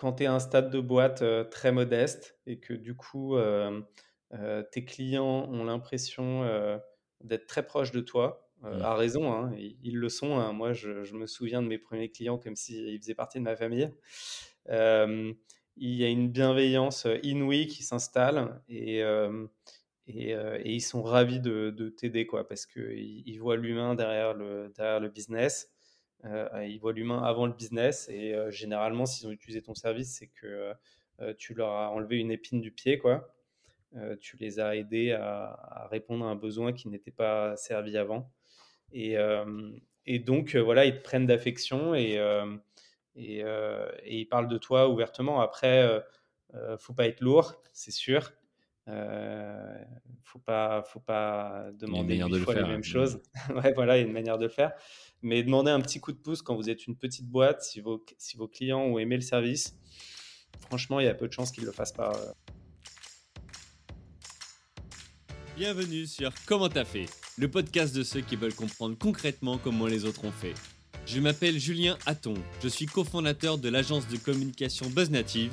quand tu es à un stade de boîte très modeste et que du coup, tes clients ont l'impression d'être très proches de toi, mmh. à raison, hein, ils, le sont. Hein. Moi, je, je, me souviens de mes premiers clients comme s'ils faisaient partie de ma famille. il y a une bienveillance inouïe qui s'installe et, et, et, ils sont ravis de, de t'aider quoi, parce qu'ils ils voient l'humain derrière le, derrière le business. Euh, ils voient l'humain avant le business et euh, généralement, s'ils ont utilisé ton service, c'est que euh, tu leur as enlevé une épine du pied, quoi. tu les as aidés à, répondre à un besoin qui n'était pas servi avant. Et, donc, voilà, ils te prennent d'affection et, ils parlent de toi ouvertement. Après, ne faut pas être lourd, c'est sûr. Euh, faut pas, faut pas demander une fois les mêmes choses. ouais, voilà, il y a une manière de le faire. Mais demander un petit coup de pouce quand vous êtes une petite boîte, si vos, si vos clients ont aimé le service, franchement, il y a peu de chances qu'ils ne le fassent pas. Euh. Bienvenue sur Comment t'as fait, le podcast de ceux qui veulent comprendre concrètement comment les autres ont fait. Je m'appelle Julien Hatton, je suis cofondateur de l'agence de communication BuzzNative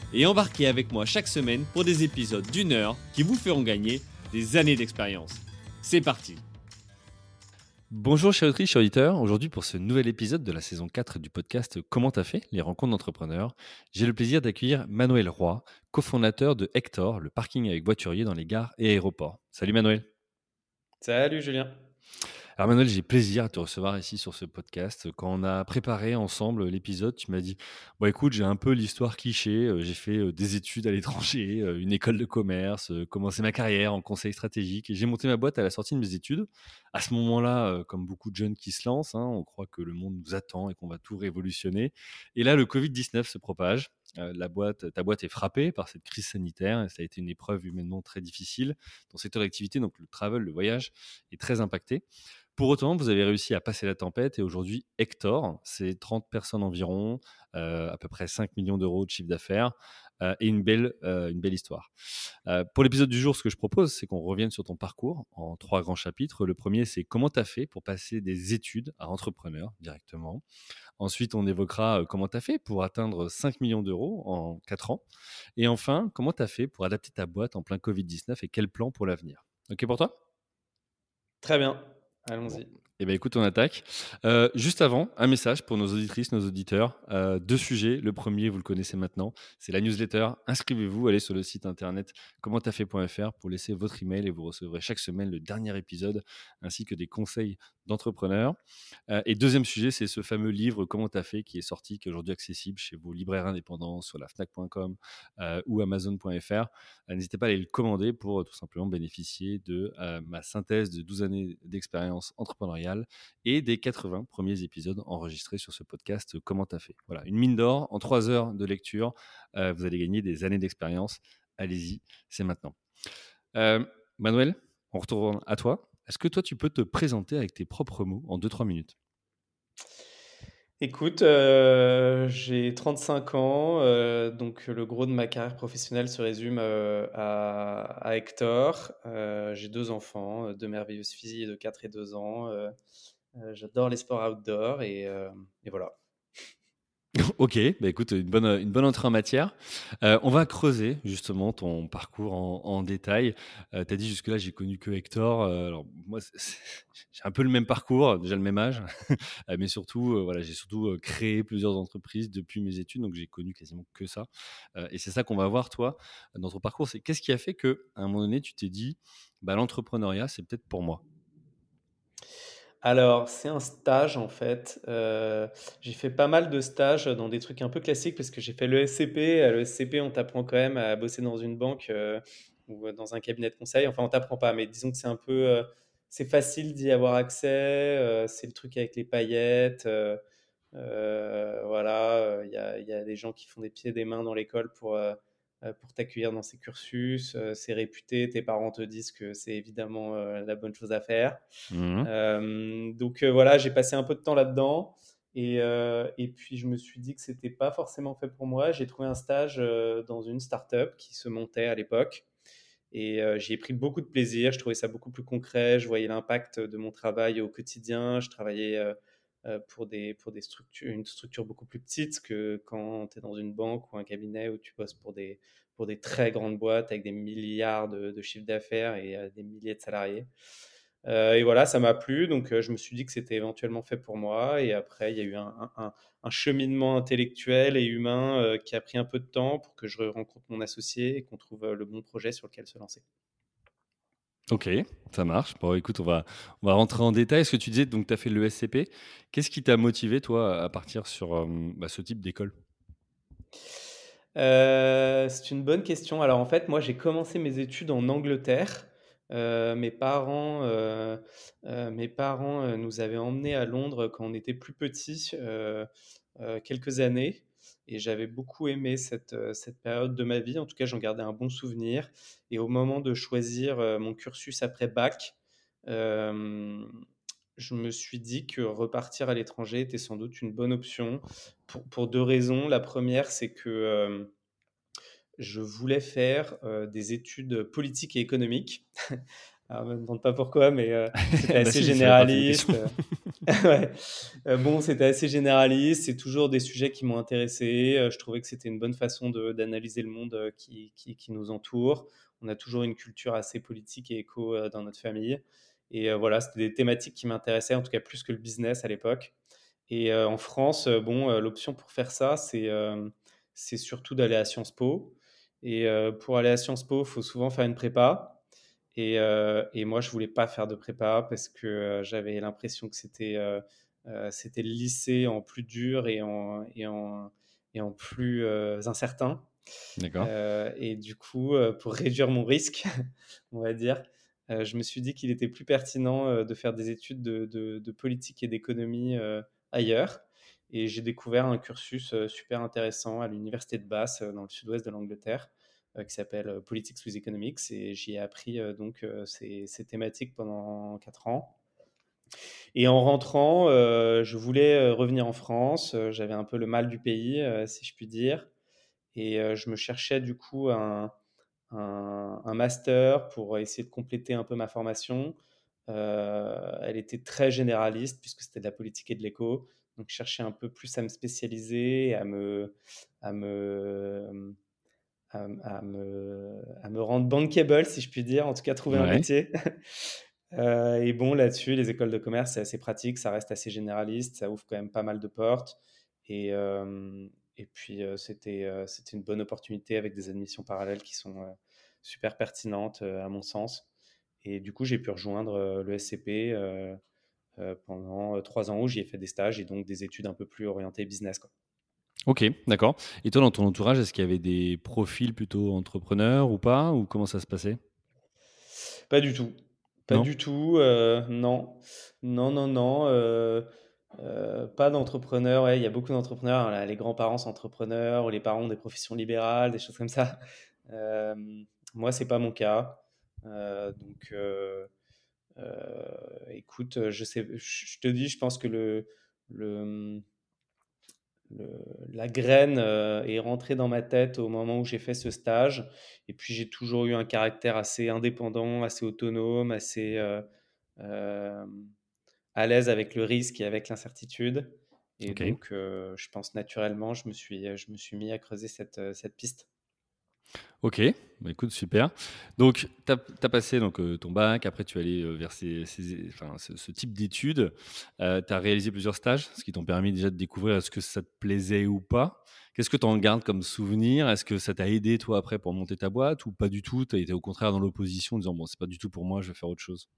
et embarquez avec moi chaque semaine pour des épisodes d'une heure qui vous feront gagner des années d'expérience. C'est parti Bonjour chers auditrices, chers auditeurs. Aujourd'hui pour ce nouvel épisode de la saison 4 du podcast Comment t'as fait? Les rencontres d'entrepreneurs, j'ai le plaisir d'accueillir Manuel Roy, cofondateur de Hector, le parking avec voiturier dans les gares et aéroports. Salut Manuel. Salut Julien. Alors Manuel, j'ai plaisir à te recevoir ici sur ce podcast. Quand on a préparé ensemble l'épisode, tu m'as dit Bon, écoute, j'ai un peu l'histoire cliché. Euh, j'ai fait euh, des études à l'étranger, euh, une école de commerce, commencé ma carrière en conseil stratégique. Et j'ai monté ma boîte à la sortie de mes études. À ce moment-là, comme beaucoup de jeunes qui se lancent, hein, on croit que le monde nous attend et qu'on va tout révolutionner. Et là, le Covid-19 se propage. La boîte, ta boîte est frappée par cette crise sanitaire. Et ça a été une épreuve humainement très difficile. Ton secteur d'activité, donc le travel, le voyage, est très impacté. Pour autant, vous avez réussi à passer la tempête et aujourd'hui, Hector, c'est 30 personnes environ, euh, à peu près 5 millions d'euros de chiffre d'affaires euh, et une belle, euh, une belle histoire. pour l'épisode du jour, ce que je propose, c'est qu'on revienne sur ton parcours en trois grands chapitres. Le premier, c'est comment tu as fait pour passer des études à entrepreneur directement. Ensuite, on évoquera comment tu as fait pour atteindre 5 millions d'euros en 4 ans. Et enfin, comment tu as fait pour adapter ta boîte en plein Covid-19 et quel plan pour l'avenir. OK pour toi? Très bien. Allons-y. Eh bien, écoute, on attaque. Euh, juste avant, un message pour nos auditrices, nos auditeurs. Euh, deux sujets. Le premier, vous le connaissez maintenant, c'est la newsletter. Inscrivez-vous, allez sur le site internet commenttafait.fr pour laisser votre email et vous recevrez chaque semaine le dernier épisode ainsi que des conseils d'entrepreneurs. Euh, et deuxième sujet, c'est ce fameux livre Comment t'as fait qui est sorti, qui est aujourd'hui accessible chez vos libraires indépendants sur la fnac.com ou amazon.fr. N'hésitez pas à aller le commander pour tout simplement bénéficier de ma synthèse de 12 années d'expérience entrepreneuriale et des 80 premiers épisodes enregistrés sur ce podcast Comment t'as fait Voilà, une mine d'or en 3 heures de lecture. Euh, vous allez gagner des années d'expérience. Allez-y, c'est maintenant. Euh, Manuel, on retourne à toi. Est-ce que toi, tu peux te présenter avec tes propres mots en 2-3 minutes? Écoute, euh, j'ai 35 ans, donc le gros de ma carrière professionnelle se résume à, Hector. j'ai deux enfants, deux merveilleuses filles de 4 et 2 ans. j'adore les sports outdoor et voilà. Ok, bah écoute, une bonne, une bonne entrée en matière. Euh, on va creuser justement ton parcours en, détail. Euh, tu as dit jusque-là, j'ai connu que Hector. Euh, alors moi, j'ai un peu le même parcours, déjà le même âge, mais surtout, voilà, j'ai surtout créé plusieurs entreprises depuis mes études, donc j'ai connu quasiment que ça. et c'est ça qu'on va voir, toi, dans ton parcours. C'est qu'est-ce qui a fait que, à un moment donné, tu t'es dit, bah, l'entrepreneuriat, c'est peut-être pour moi? Alors, c'est un stage en fait. Euh, j'ai fait pas mal de stages dans des trucs un peu classiques parce que j'ai fait le SCP. À l'ESCP, on t'apprend quand même à bosser dans une banque euh, ou dans un cabinet de conseil. Enfin, on t'apprend pas, mais disons que c'est un peu, euh, c'est facile d'y avoir accès. c'est le truc avec les paillettes. voilà, il y a, y a des gens qui font des pieds et des mains dans l'école pour pour t'accueillir dans ces cursus. c'est réputé, tes parents te disent que c'est évidemment la bonne chose à faire. Mmh donc voilà, j'ai passé un peu de temps là-dedans. Et, et, puis je me suis dit que c'était pas forcément fait pour moi. J'ai trouvé un stage dans une start-up qui se montait à l'époque. Et j'y ai pris beaucoup de plaisir. Je trouvais ça beaucoup plus concret. Je voyais l'impact de mon travail au quotidien. Je travaillais pour, des, pour des structures, une structure beaucoup plus petite que quand tu es dans une banque ou un cabinet où tu bosses pour des, pour des très grandes boîtes avec des milliards de, chiffres d'affaires et des milliers de salariés. Euh, et voilà, ça m'a plu, donc euh, je me suis dit que c'était éventuellement fait pour moi. Et après, il y a eu un, cheminement intellectuel et humain euh, qui a pris un peu de temps pour que je rencontre mon associé et qu'on trouve le bon projet sur lequel se lancer. Ok, ça marche. Bon, écoute, on va, on rentrer en détail. Ce que tu disais, donc tu as fait le SCP. Qu'est-ce qui t'a motivé, toi, à partir sur bah, ce type d'école? C'est une bonne question. Alors, en fait, moi, j'ai commencé mes études en Angleterre. Euh, mes parents, euh, euh, mes parents nous avaient emmenés à Londres quand on était plus petits, quelques années. Et j'avais beaucoup aimé cette, cette période de ma vie. En tout cas, j'en gardais un bon souvenir. Et au moment de choisir mon cursus après bac, je me suis dit que repartir à l'étranger était sans doute une bonne option pour, pour deux raisons. La première, c'est que je voulais faire des études politiques et économiques. Alors, je me demande pas pourquoi, mais euh, c'était bah assez généraliste. bon, c'était assez généraliste. C'est toujours des sujets qui m'ont intéressé. je trouvais que c'était une bonne façon d'analyser le monde qui, qui, qui, nous entoure. On a toujours une culture assez politique et éco dans notre famille. Et voilà, c'était des thématiques qui m'intéressaient, en tout cas plus que le business à l'époque. Et en France, bon, l'option pour faire ça, c'est c'est surtout d'aller à Sciences Po. Et pour aller à Sciences Po, il faut souvent faire une prépa. Et, et, moi, je voulais pas faire de prépa parce que j'avais l'impression que c'était c'était le lycée en plus dur et en, et en, et en plus incertain. D'accord. et du coup, pour réduire mon risque, on va dire, je me suis dit qu'il était plus pertinent de faire des études de, de, de politique et d'économie ailleurs. Et j'ai découvert un cursus euh, super intéressant à l'université de Bath, euh, dans le sud-ouest de l'Angleterre, euh, qui s'appelle Politics with Economics. Et j'y ai appris donc ces, thématiques pendant quatre ans. Et en rentrant, je voulais revenir en France. J'avais un peu le mal du pays, si je puis dire. Et je me cherchais du coup un, master pour essayer de compléter un peu ma formation. elle était très généraliste puisque c'était de la politique et de l'éco. Donc, chercher un peu plus à me spécialiser, à me, à, me, à me rendre bankable, si je puis dire, en tout cas trouver un métier. Euh, et bon, là-dessus, les écoles de commerce, c'est assez pratique, ça reste assez généraliste, ça ouvre quand même pas mal de portes. Et, euh, et puis, euh, c'était c'était une bonne opportunité avec des admissions parallèles qui sont super pertinentes, à mon sens. Et du coup, j'ai pu rejoindre le SCP pendant trois ans où j'y ai fait des stages et donc des études un peu plus orientées business. Quoi. Ok, d'accord. Et toi, dans ton entourage, est-ce qu'il y avait des profils plutôt entrepreneurs ou pas Ou comment ça se passait? Pas du tout. Pas du tout. Euh, non. Non, non, non. pas d'entrepreneurs. Ouais, il y a beaucoup d'entrepreneurs. Hein, les grands-parents sont entrepreneurs ou les parents ont des professions libérales, des choses comme ça. moi, c'est pas mon cas. donc, euh, écoute, je sais, je te dis, je pense que le, le, la graine euh, est rentrée dans ma tête au moment où j'ai fait ce stage. Et puis j'ai toujours eu un caractère assez indépendant, assez autonome, assez euh, à l'aise avec le risque et avec l'incertitude. Et donc, je pense naturellement, je me suis, je me suis mis à creuser cette, cette piste. Ok, bah, écoute, super. Donc, tu as, passé donc, euh, ton bac, après tu es allé euh, vers ces, enfin, ce, type d'études. Euh, tu as réalisé plusieurs stages, ce qui t'ont permis déjà de découvrir est-ce que ça te plaisait ou pas. Qu'est-ce que tu en gardes comme souvenir? Est-ce que ça t'a aidé toi après pour monter ta boîte ou pas du tout? Tu as été au contraire dans l'opposition en disant bon, c'est pas du tout pour moi, je vais faire autre chose?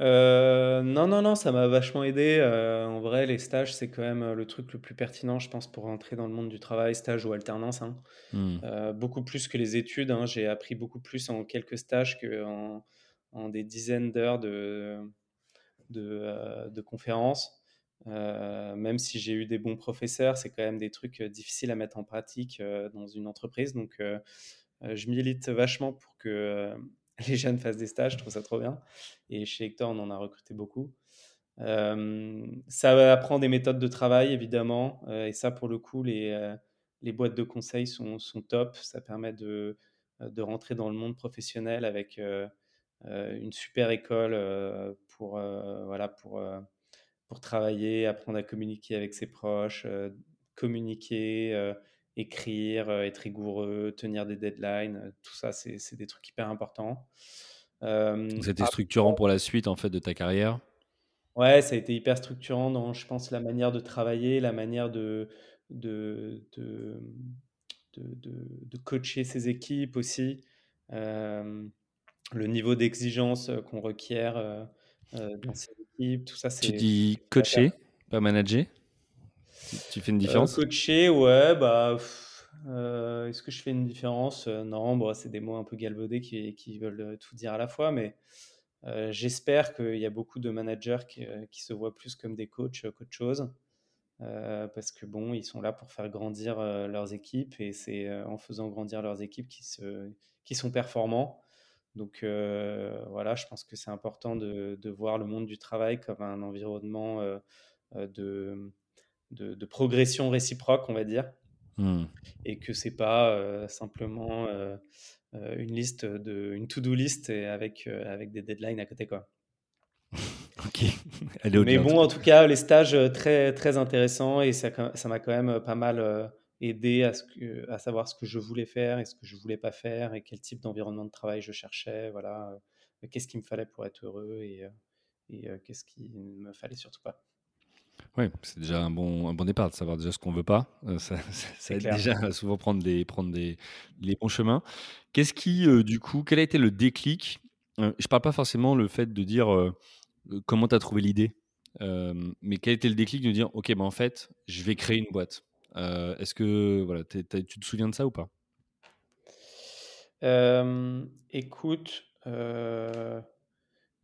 Euh, non, non, non, ça m'a vachement aidé. Euh, en vrai, les stages, c'est quand même euh, le truc le plus pertinent, je pense, pour rentrer dans le monde du travail, stage ou alternance. Hein. Mmh. beaucoup plus que les études. Hein. J'ai appris beaucoup plus en quelques stages qu'en en des dizaines d'heures de, de, de conférences. même si j'ai eu des bons professeurs, c'est quand même des trucs difficiles à mettre en pratique dans une entreprise. Donc, je milite vachement pour que les jeunes fassent des stages. Je trouve ça trop bien. Et chez Hector, on en a recruté beaucoup. ça apprend des méthodes de travail, évidemment. et ça, pour le coup, les, les boîtes de conseil sont, sont, top. Ça permet de, de rentrer dans le monde professionnel avec une super école pour, voilà, pour pour travailler, apprendre à communiquer avec ses proches, euh, communiquer, euh, écrire, euh, être rigoureux, tenir des deadlines. tout ça, c'est des trucs hyper importants. C'était structurant pour la suite en fait de ta carrière? Ouais, ça a été hyper structurant dans, je pense, la manière de travailler, la manière de, de, de, de, coacher ses équipes aussi, le niveau d'exigence qu'on requiert dans ces tout ça, Tu dis coacher, pas manager? Tu, fais une euh, différence? Coacher, ouais, bah. Euh, est-ce que je fais une différence? Euh, Non, bon, c'est des mots un peu galvaudés qui, qui, veulent tout dire à la fois, mais j'espère qu'il y a beaucoup de managers qui, qui, se voient plus comme des coachs qu'autre chose. parce que bon, ils sont là pour faire grandir leurs équipes et c'est en faisant grandir leurs équipes qui, se, qui sont performants. Donc voilà, je pense que c'est important de, voir le monde du travail comme un environnement euh, de, de, progression réciproque, on va dire, mmh. et que c'est pas simplement une liste de une to-do list avec avec des deadlines à côté quoi. ok. Mais bon, en tout cas, les stages très très intéressants et ça ça m'a quand même pas mal aider à, ce que, à savoir ce que je voulais faire et ce que je voulais pas faire et quel type d'environnement de travail je cherchais, voilà, euh, qu'est-ce qu'il me fallait pour être heureux et, euh, et euh, qu'est-ce qu'il ne me fallait surtout pas. Oui, c'est déjà un bon, un bon départ de savoir déjà ce qu'on veut pas. ça, ça, aide déjà à souvent prendre des, prendre des, les bons chemins. Qu'est-ce qui, du coup, quel a été le déclic? Je parle pas forcément le fait de dire comment tu as trouvé l'idée, mais quel a été le déclic de dire, ok, ben en fait, je vais créer une boîte. Euh, est-ce que voilà, tu te souviens de ça ou pas? Écoute, euh,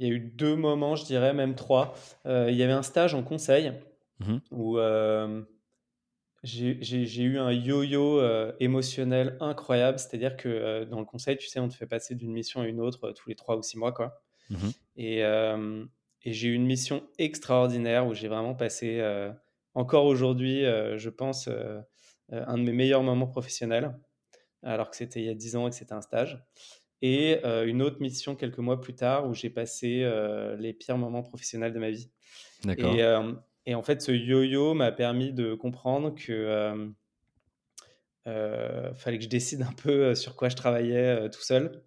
il y a eu deux moments, je dirais même trois. Euh, il y avait un stage en conseil mmh où j'ai eu un yo-yo émotionnel incroyable. C'est-à-dire que dans le conseil, tu sais, on te fait passer d'une mission à une autre tous les trois ou six mois. Quoi. Mmh et, et j'ai eu une mission extraordinaire où j'ai vraiment passé encore aujourd'hui, euh, je pense, euh, euh, un de mes meilleurs moments professionnels, alors que c'était il y a 10 ans et que c'était un stage. Et une autre mission quelques mois plus tard où j'ai passé les pires moments professionnels de ma vie. Et, et, en fait, ce yo-yo m'a permis de comprendre que fallait que je décide un peu sur quoi je travaillais tout seul.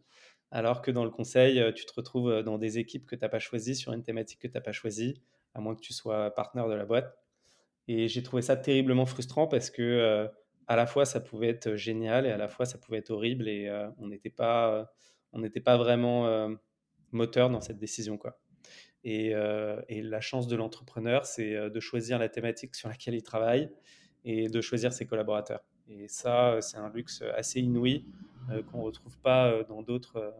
Alors que dans le conseil, tu te retrouves dans des équipes que tu n'as pas choisies, sur une thématique que tu n'as pas choisie, à moins que tu sois partenaire de la boîte. Et j'ai trouvé ça terriblement frustrant parce que euh, à la fois ça pouvait être génial et à la fois ça pouvait être horrible et on n'était pas, on n'était pas vraiment moteur dans cette décision quoi. Et, la chance de l'entrepreneur, c'est de choisir la thématique sur laquelle il travaille et de choisir ses collaborateurs. Et ça, c'est un luxe assez inouï qu'on ne retrouve pas dans d'autres,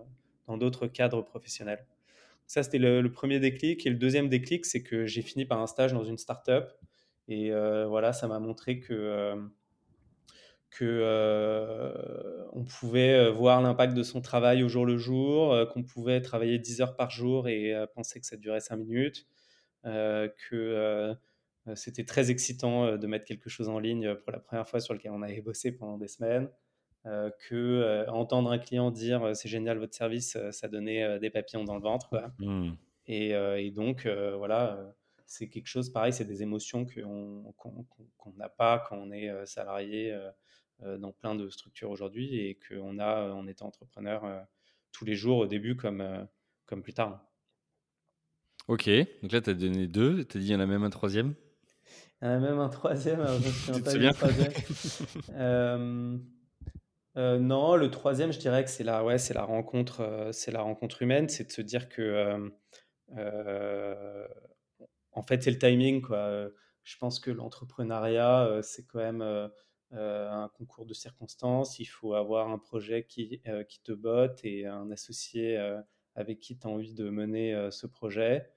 dans d'autres cadres professionnels. Ça, c'était le, le, premier déclic. Et le deuxième déclic, c'est que j'ai fini par un stage dans une startup et voilà, ça m'a montré que que euh, on pouvait voir l'impact de son travail au jour le jour, qu'on pouvait travailler 10 heures par jour et penser que ça durait 5 minutes, que c'était très excitant de mettre quelque chose en ligne pour la première fois sur lequel on avait bossé pendant des semaines, que entendre un client dire c'est génial votre service, ça donnait des papillons dans le ventre. Mmh. Et, et, donc voilà c'est quelque chose, pareil, c'est des émotions qu'on n'a pas quand on est euh, salarié euh, euh, dans plein de structures aujourd'hui et qu'on a en étant entrepreneur tous les jours au début comme, comme plus tard. Ok, donc là tu as donné deux, tu as dit il y en a même un troisième? Il y en a même un troisième, je me pas non, le troisième, je dirais que c'est la, ouais, c'est la rencontre, c'est la rencontre humaine, c'est de se dire que en fait, c'est le timing. Quoi. Je pense que l'entrepreneuriat, euh, c'est quand même euh, euh, un concours de circonstances. Il faut avoir un projet qui, qui te botte et un associé avec qui tu as envie de mener ce projet.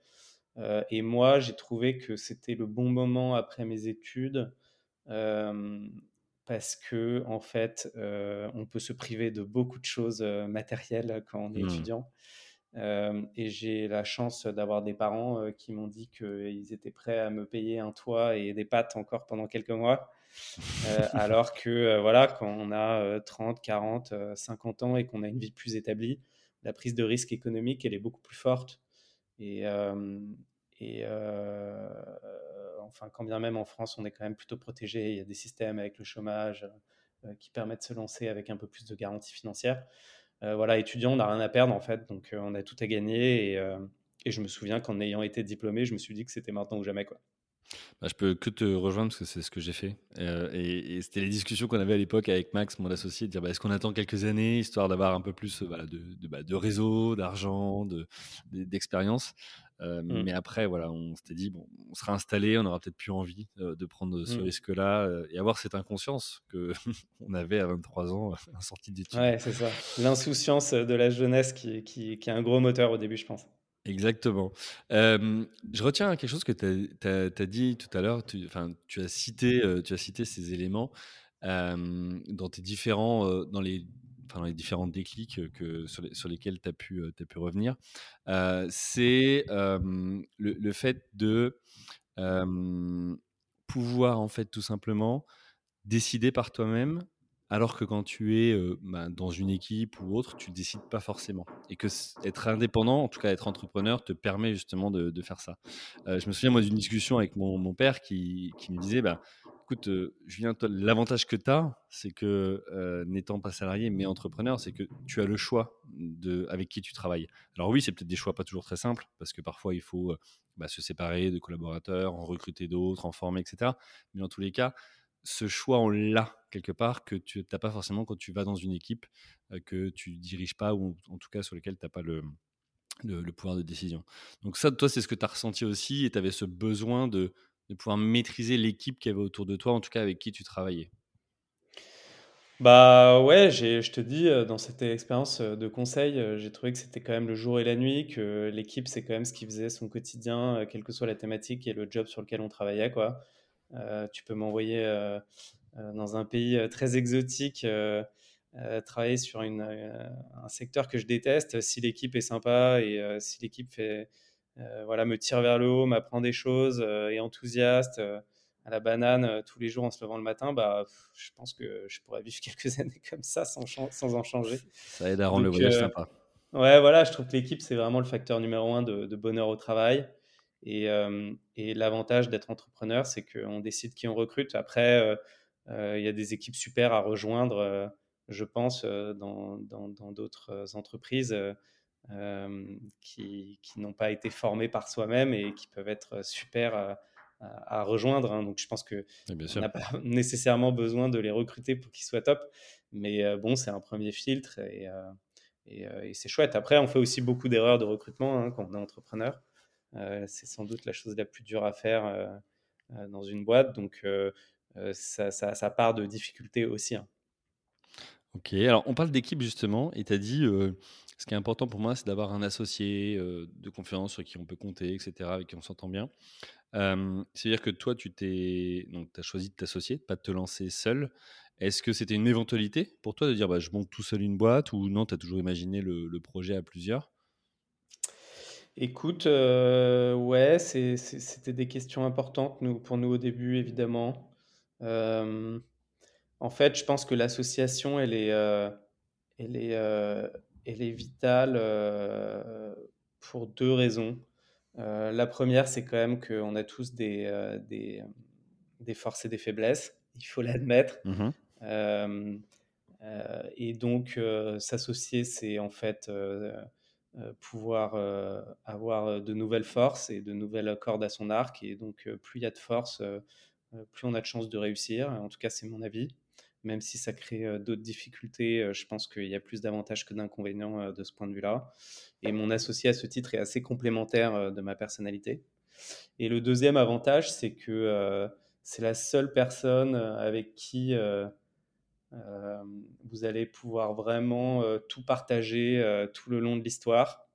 et moi, j'ai trouvé que c'était le bon moment après mes études parce que en fait, on peut se priver de beaucoup de choses matérielles quand on est Mmh. étudiant. et j'ai la chance d'avoir des parents qui m'ont dit qu'ils étaient prêts à me payer un toit et des pâtes encore pendant quelques mois. Alors que voilà, quand on a 30, 40, 50 ans et qu'on a une vie plus établie, la prise de risque économique, elle est beaucoup plus forte. Et, et enfin, quand bien même en France, on est quand même plutôt protégé, il y a des systèmes avec le chômage qui permettent de se lancer avec un peu plus de garantie financière. voilà, étudiant, on n'a rien à perdre en fait, donc on a tout à gagner. Et, et je me souviens qu'en ayant été diplômé, je me suis dit que c'était maintenant ou jamais. Quoi. Bah, je peux que te rejoindre parce que c'est ce que j'ai fait. Euh, et, et c'était les discussions qu'on avait à l'époque avec Max, mon associé, de dire bah, est-ce qu'on attend quelques années histoire d'avoir un peu plus euh, voilà, de, de, bah, de, réseau, d'argent, d'expérience. Euh, mmh. Mais après, voilà, on s'était dit bon, on sera installé, on aura peut-être plus envie de prendre ce mmh. risque-là et avoir cette inconscience que on avait à 23 ans en sortie d'études. Ouais, c'est ça. L'insouciance de la jeunesse qui, qui, qui est un gros moteur au début, je pense. Exactement. Je retiens quelque chose que tu as, dit tout à l'heure. Tu, tu, as cité, tu as cité ces éléments dans tes différents, dans les, dans les différents déclics que, sur lesquels tu as, pu, as pu revenir. C'est le, le, fait de pouvoir, en fait, tout simplement décider par toi-même alors que quand tu es bah, dans une équipe ou autre, tu décides pas forcément. Et que être indépendant, en tout cas être entrepreneur, te permet justement de, faire ça. je me souviens moi d'une discussion avec mon, père qui, qui, me disait, bah, écoute, Julien, l'avantage que tu as, c'est que n'étant pas salarié mais entrepreneur, c'est que tu as le choix de avec qui tu travailles. Alors oui, c'est peut-être des choix pas toujours très simples parce que parfois il faut bah, se séparer de collaborateurs, en recruter d'autres, en former, etc. Mais dans tous les cas, ce choix, on l'a quelque part que tu n'as pas forcément quand tu vas dans une équipe que tu diriges pas ou en tout cas sur lequel tu n'as pas le, le, pouvoir de décision. Donc ça, toi, c'est ce que tu as ressenti aussi et tu avais ce besoin de, de pouvoir maîtriser l'équipe qui avait autour de toi, en tout cas avec qui tu travaillais? Bah ouais, je te dis, dans cette expérience de conseil, j'ai trouvé que c'était quand même le jour et la nuit, que l'équipe, c'est quand même ce qui faisait son quotidien, quelle que soit la thématique et le job sur lequel on travaillait. Quoi. Euh, tu peux m'envoyer euh, euh, dans un pays très exotique. travailler sur une, un secteur que je déteste, si l'équipe est sympa et si l'équipe fait, voilà, me tire vers le haut, m'apprend des choses, est enthousiaste, à la banane tous les jours en se levant le matin, bah, je pense que je pourrais vivre quelques années comme ça sans, sans en changer. Ça aide à rendre le voyage sympa. Ouais, voilà, je trouve que l'équipe, c'est vraiment le facteur numéro un de, de bonheur au travail. Et, et l'avantage d'être entrepreneur, c'est qu'on décide qui on recrute. Après, il y a des équipes super à rejoindre, je pense, dans d'autres entreprises qui, qui n'ont pas été formées par soi-même et qui peuvent être super à, rejoindre. Hein. Donc, je pense qu'on n'a pas nécessairement besoin de les recruter pour qu'ils soient top. Mais bon, c'est un premier filtre et, et, c'est chouette. Après, on fait aussi beaucoup d'erreurs de recrutement hein, quand on est entrepreneur. Euh, c'est sans doute la chose la plus dure à faire euh, euh, dans une boîte. Donc, ça, part de difficultés aussi. Hein. Ok, alors on parle d'équipe justement, et tu as dit, ce qui est important pour moi, c'est d'avoir un associé de confiance sur qui on peut compter, etc., avec qui on s'entend bien. C'est-à-dire que toi, tu t'es, donc, as choisi de t'associer, pas de te lancer seul. Est-ce que c'était une éventualité pour toi de dire, bah, je monte tout seul une boîte, ou non, tu as toujours imaginé le projet à plusieurs? Écoute, euh, ouais, c'était des questions importantes nous, pour nous au début, évidemment. Euh, en fait, je pense que l'association, elle est, euh, elle est, elle est vitale pour deux raisons. la première, c'est quand même qu'on a tous des, des, des, forces et des faiblesses, il faut l'admettre. Mmh et donc, s'associer, c'est en fait euh, pouvoir euh, avoir euh, de nouvelles forces et de nouvelles cordes à son arc. Et donc, plus il y a de force, plus on a de chances de réussir. En tout cas, c'est mon avis. Même si ça crée d'autres difficultés, je pense qu'il y a plus d'avantages que d'inconvénients de ce point de vue-là. Et mon associé à ce titre est assez complémentaire de ma personnalité. Et le deuxième avantage, c'est que c'est la seule personne avec qui euh, vous allez pouvoir vraiment euh, tout partager euh, tout le long de l'histoire.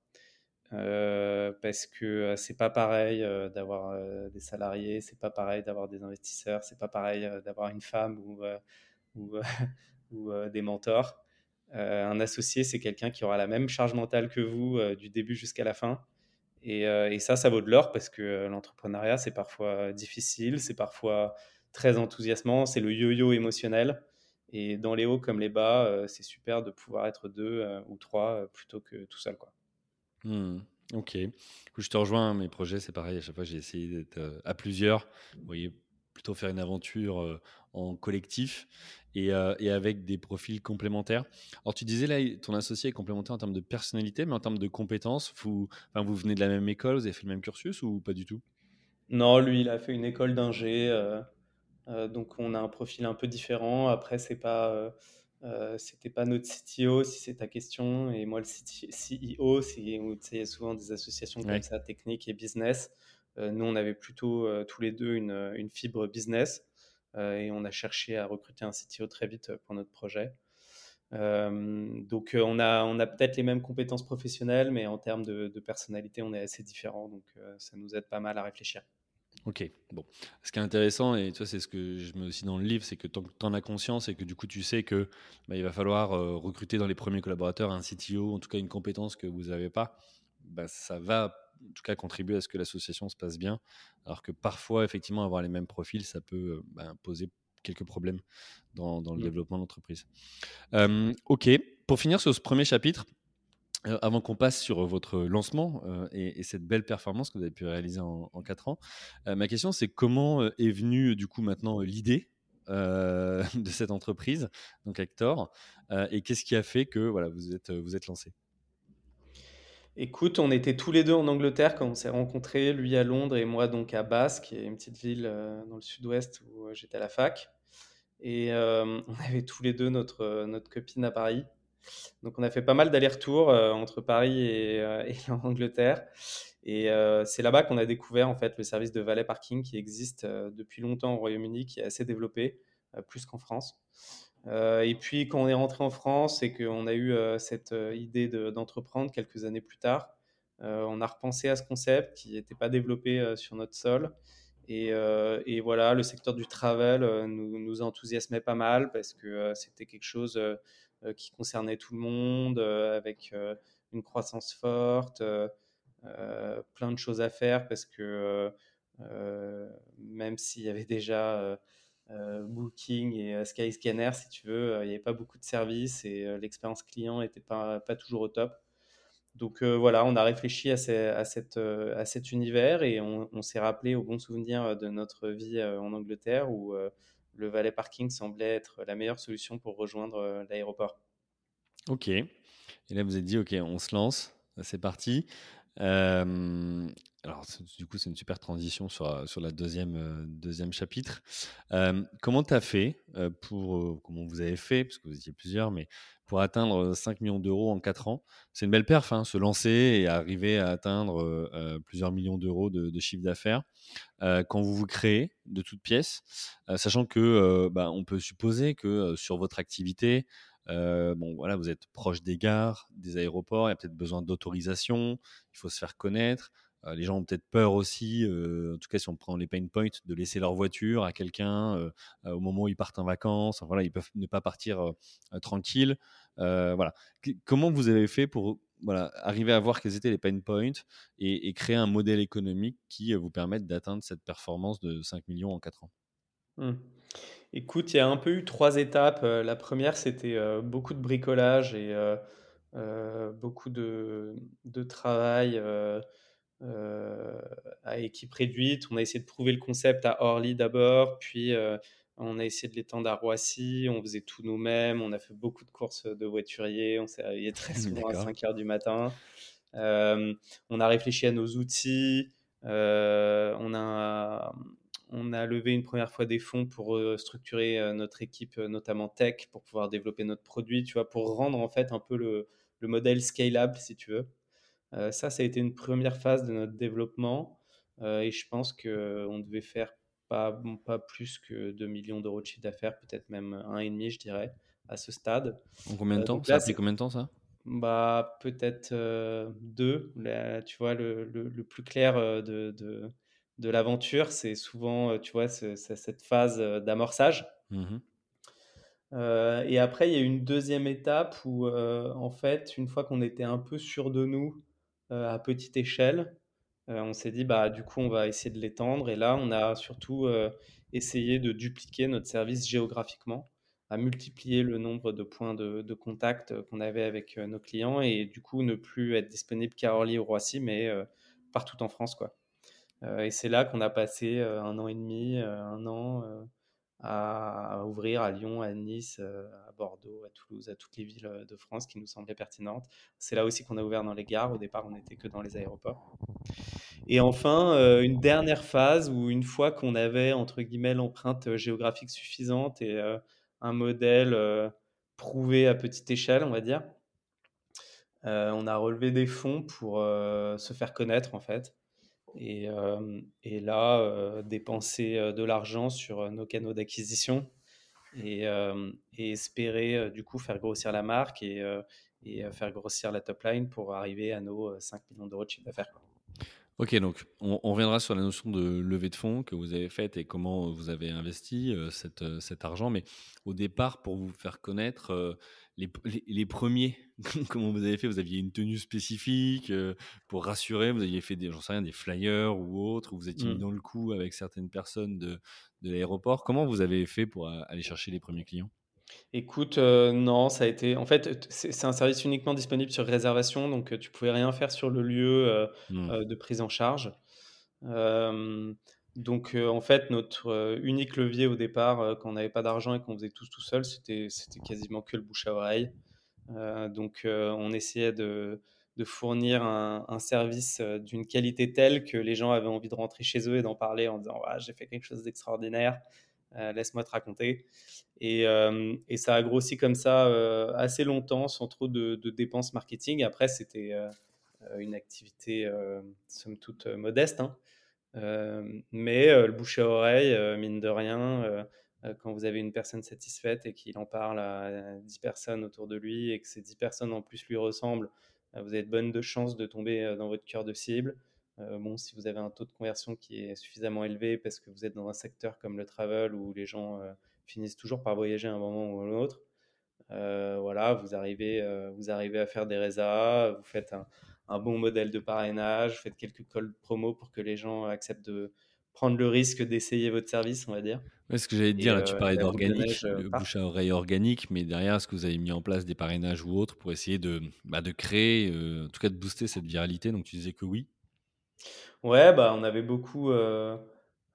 parce que c'est pas pareil d'avoir des salariés, c'est pas pareil d'avoir des investisseurs, c'est pas pareil d'avoir une femme ou, des mentors. un associé, c'est quelqu'un qui aura la même charge mentale que vous du début jusqu'à la fin. Et, ça, ça vaut de l'or parce que l'entrepreneuriat, c'est parfois difficile, c'est parfois très enthousiasmant, c'est le yo-yo émotionnel. Et dans les hauts comme les bas, c'est super de pouvoir être deux ou trois plutôt que tout seul. Quoi. Mmh. Ok. je te rejoins. Mes projets, c'est pareil. À chaque fois, j'ai essayé d'être à plusieurs. Vous voyez, plutôt faire une aventure en collectif et, avec des profils complémentaires. Alors, tu disais là, ton associé est complémentaire en termes de personnalité, mais en termes de compétences, vous, vous venez de la même école, vous avez fait le même cursus ou pas du tout? Non, lui, il a fait une école d'ingé. Donc, on a un profil un peu différent. Après, c'est pas euh, c'était pas notre CTO, si c'est ta question. Et moi, le CEO, c'est il y a souvent des associations comme ça, techniques et business. Euh, nous, on avait plutôt euh, tous les deux une, une fibre business et on a cherché à recruter un CTO très vite pour notre projet. donc, on a, on a peut-être les mêmes compétences professionnelles, mais en termes de, de personnalité, on est assez différents. Donc, ça nous aide pas mal à réfléchir. Ok, bon. Ce qui est intéressant, et toi, c'est ce que je mets aussi dans le livre, c'est que tant que tu en as conscience et que du coup, tu sais que bah, il va falloir euh, recruter dans les premiers collaborateurs un CTO, en tout cas une compétence que vous n'avez pas, bah, ça va en tout cas contribuer à ce que l'association se passe bien. Alors que parfois, effectivement, avoir les mêmes profils, ça peut euh, bah, poser quelques problèmes dans, le mmh. développement de l'entreprise. Euh, ok, pour finir sur ce premier chapitre, euh, avant qu'on passe sur votre lancement euh, et, cette belle performance que vous avez pu réaliser en, en 4 ans, euh, ma question c'est comment est venue du coup maintenant l'idée de cette entreprise, donc Hector, et qu'est-ce qui a fait que voilà, vous êtes, vous êtes lancé? Écoute, on était tous les deux en Angleterre quand on s'est rencontrés, lui à Londres et moi donc à Basse, qui est une petite ville dans le sud-ouest où j'étais à la fac. Et on avait tous les deux notre, notre copine à Paris. Donc on a fait pas mal d'allers-retours euh, entre Paris et, euh, l'Angleterre. Et euh, c'est là-bas qu'on a découvert en fait le service de valet parking qui existe depuis longtemps au Royaume-Uni, qui est assez développé, plus qu'en France. et puis quand on est rentré en France et qu'on a eu cette idée d'entreprendre quelques années plus tard, on a repensé à ce concept qui n'était pas développé sur notre sol. Et, voilà, le secteur du travel nous, enthousiasmait pas mal parce que c'était quelque chose qui concernait tout le monde, euh, avec euh, une croissance forte, plein de choses à faire parce que même s'il y avait déjà Booking et Skyscanner, si tu veux, il n'y avait pas beaucoup de services et l'expérience client n'était pas, toujours au top. Donc voilà, on a réfléchi à, cet univers et on, on s'est rappelé au bon souvenir de notre vie en Angleterre où le valet parking semblait être la meilleure solution pour rejoindre euh, l'aéroport. Ok. Et là, vous êtes dit, ok, on se lance, c'est parti. Euh, alors, du coup, c'est une super transition sur, sur la deuxième, euh, deuxième chapitre. comment tu as fait pour, comment vous avez fait, parce que vous étiez plusieurs, mais pour atteindre 5 millions d'euros en 4 ans? C'est une belle perf, hein, se lancer et arriver à atteindre plusieurs millions d'euros de, de, chiffre d'affaires quand vous vous créez de toutes pièces, sachant que bah, on peut supposer que sur votre activité, bon, voilà, vous êtes proche des gares, des aéroports, il y a peut-être besoin d'autorisation, il faut se faire connaître. Les gens ont peut-être peur aussi, en tout cas si on prend les pain points, de laisser leur voiture à quelqu'un au moment où ils partent en vacances. voilà, ils peuvent ne pas partir tranquille. voilà. comment vous avez fait pour voilà, arriver à voir quels étaient les pain points et, créer un modèle économique qui vous permette d'atteindre cette performance de 5 millions en 4 ans? Mmh. Écoute, il y a un peu eu trois étapes. Euh, la première, c'était euh, beaucoup de bricolage et euh, beaucoup de travail à équipe réduite. On a essayé de prouver le concept à Orly d'abord, puis on a essayé de l'étendre à Roissy. On faisait tout nous-mêmes. On a fait beaucoup de courses de voituriers. On s'est réveillé très souvent à 5 heures du matin. on a réfléchi à nos outils. on a on a levé une première fois des fonds pour euh, structurer euh, notre équipe, euh, notamment tech, pour pouvoir développer notre produit, tu vois, pour rendre en fait un peu le, modèle scalable, si tu veux. Ça, ça a été une première phase de notre développement et je pense qu'on devait faire pas, pas plus que 2 millions d'euros de chiffre d'affaires, peut-être même 1,5, je dirais, à ce stade. En combien de temps? Ça a pris combien de temps ça? Bah, peut-être, heu, 2. La tu vois, le le le plus clair, de de de l'aventure, c'est souvent, tu vois, ce ce cette phase, d'amorçage. Mmh et après, il y a une deuxième étape où, en fait, une fois qu'on était un peu sûr de nous, à petite échelle, heu, on s'est dit: «Bah, du coup, on va essayer de l'étendre» et là, on a surtout, heu, essayé de dupliquer notre service géographiquement, à multiplier le nombre de points de contact, qu'on avait avec, nos clients et du coup, ne plus être disponible qu'à Orly ou Roissy, mais, partout en France, quoi. Et c'est là qu'on a passé, 1 an et demi, 1 an, à ouvrir à Lyon, à Nice, heu, à Bordeaux, à Toulouse, à toutes les villes, heu, de France qui nous semblaient pertinentes. C'est là aussi qu'on a ouvert dans les gares. Au départ, on n'était que dans les aéroports. Et enfin, heu, une dernière phase où une fois qu'on avait entre guillemets «l'empreinte, géographique suffisante» et un modèle, prouvé à petite échelle, on va dire, on a relevé des fonds pour, se faire connaître en fait et hem et là, heu, dépenser, heu, de l'argent sur, nos canaux d'acquisition et espérer, du coup faire grossir la marque et et faire grossir la top line pour arriver à nos, heu, 5 000 000 € de chiffre d'affaires. OK, donc on on reviendra sur la notion de levée de fonds que vous avez faite et comment vous avez investi, heu, cet, heu, cet argent. Mais au départ, pour vous faire connaître, heu, les les les 1 comment vous avez fait? Vous aviez une tenue spécifique, pour rassurer? Vous aviez fait des sais rien, des flyers ou autres? Ou vous étiez mis Mmh. dans le coup avec certaines personnes de de l'aéroport? Comment vous avez fait pour, aller chercher les premiers clients? Écoute, heu, non, ça a été en fait, t c'est c'est un service uniquement disponible sur réservation, donc heu, tu pouvais rien faire sur le lieu, heu Mmh. heu, de prise en charge. Hem, donc heu, en fait, notre, heu, unique levier au départ, heu, quand on n'avait pas d'argent et qu'on faisait tous tout seul, c'était c'était quasiment que le bouche à oreille. Heu, donc heu, on essayait de de fournir un un service, heu, d'une qualité telle que les gens avaient envie de rentrer chez eux et d'en parler en disant: «Ouais, j'ai fait quelque chose d'extraordinaire, laisse-moi te raconter» et hem et ça a grossi comme ça, heu, assez longtemps sans trop de dépenses marketing. Après, c'était, une activité, somme toute, modeste, hein. Mais le bouche à oreille, mine de rien, quand vous avez une personne satisfaite et qu'il en parle à 10 personnes autour de lui et que ces 10 personnes en plus lui ressemblent, vous avez de bonnes de chances de tomber, dans votre cœur de cible. Heu, bon, si vous avez un taux de conversion qui est suffisamment élevé parce que vous êtes dans un secteur comme le travel où les gens, heu, finissent toujours par voyager à un moment ou à un autre, Heu, voilà, vous arrivez, vous arrivez à faire des résas, vous faites un un bon modèle de parrainage, vous faites quelques codes promo pour que les gens acceptent de prendre le risque d'essayer votre service, on va dire Ouais, ce que j'allais te dire, là, tu parlais d'organique, part. bouche à oreille organique, mais derrière, est-ce que vous avez mis en place des parrainages ou autres pour essayer de, bah, de créer, en tout cas de booster cette viralité? Donc tu disais que oui? Ouais, bah, on avait beaucoup, heu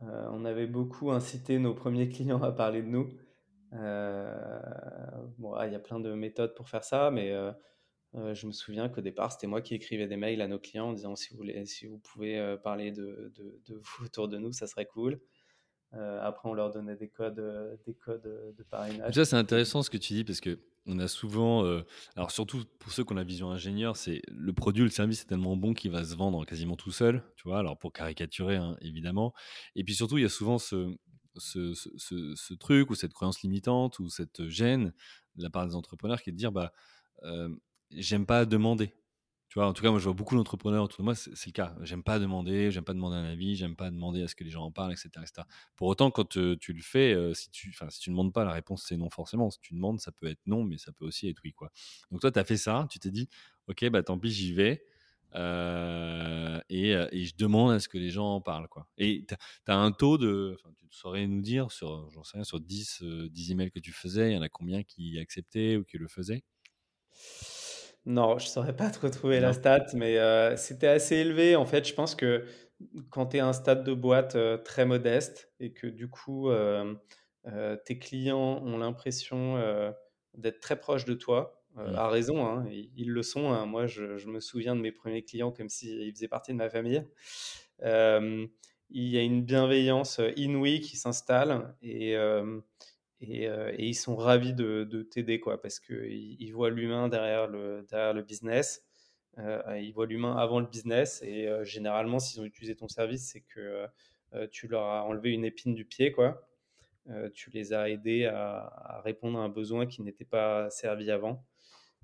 heu, on avait beaucoup incité nos premiers clients à parler de nous. Heu, bon, ah, il y a plein de méthodes pour faire ça, mais je me souviens qu'au départ, c'était moi qui écrivais des mails à nos clients en disant: «Si vous voulez si vous pouvez, parler de de de vous autour de nous, ça serait cool». Après on leur donnait des codes, des codes, de parrainage qui c'est intéressant ce que tu dis parce que on a souvent, heu, alors surtout pour ceux qui ont la vision ingénieur, c'est le produit ou le service est tellement bon qu'il va se vendre quasiment tout seul, tu vois? Alors pour caricaturer, hein, évidemment et puis surtout, il y a souvent ce truc ou cette croyance limitante ou cette gêne de la part des entrepreneurs qui est de dire: «Bah, hem, j'aime pas demander». En tout cas, moi, je vois beaucoup d'entrepreneurs autour de moi, c'est le cas. J'aime pas demander, j'aime pas demander un avis, j'aime pas demander à ce que les gens en parlent et cetera et cetera. Pour autant, quand, heu, tu le fais, heu, si tu enfin, si ne demandes pas, la réponse, c'est non forcément. Si tu demandes, ça peut être non, mais ça peut aussi être oui, quoi. Donc toi, tu as fait ça, tu t'es dit: «OK, bah, tant pis, j'y vais, heu et je demande à ce que les gens en parlent», quoi. Et tu as un taux de tu saurais nous dire sur, sais rien, sur 10 heu, 10 emails que tu faisais, il y en a combien qui acceptaient ou qui le faisaient? Non, je saurais pas te retrouver la Non? stat, mais heu, c'était assez élevé. En fait, je pense que quand tu es à un stade de boîte, heu, très modeste et que du coup, heu, tes clients ont l'impression, d'être très proches de toi, Mmh. à raison, hein, ils ils le sont, hein. Moi, je je me souviens de mes premiers clients comme s'ils faisaient partie de ma famille. Il y a une bienveillance, inouïe qui s'installe et et heu et ils sont ravis de de t'aider, quoi, parce qu'ils ils voient l'humain derrière le business. Heu, ils voient l'humain avant le business et heu, généralement, s'ils ont utilisé ton service, c'est que, tu leur as enlevé une épine du pied, quoi. Tu les as aidés à répondre à un besoin qui n'était pas servi avant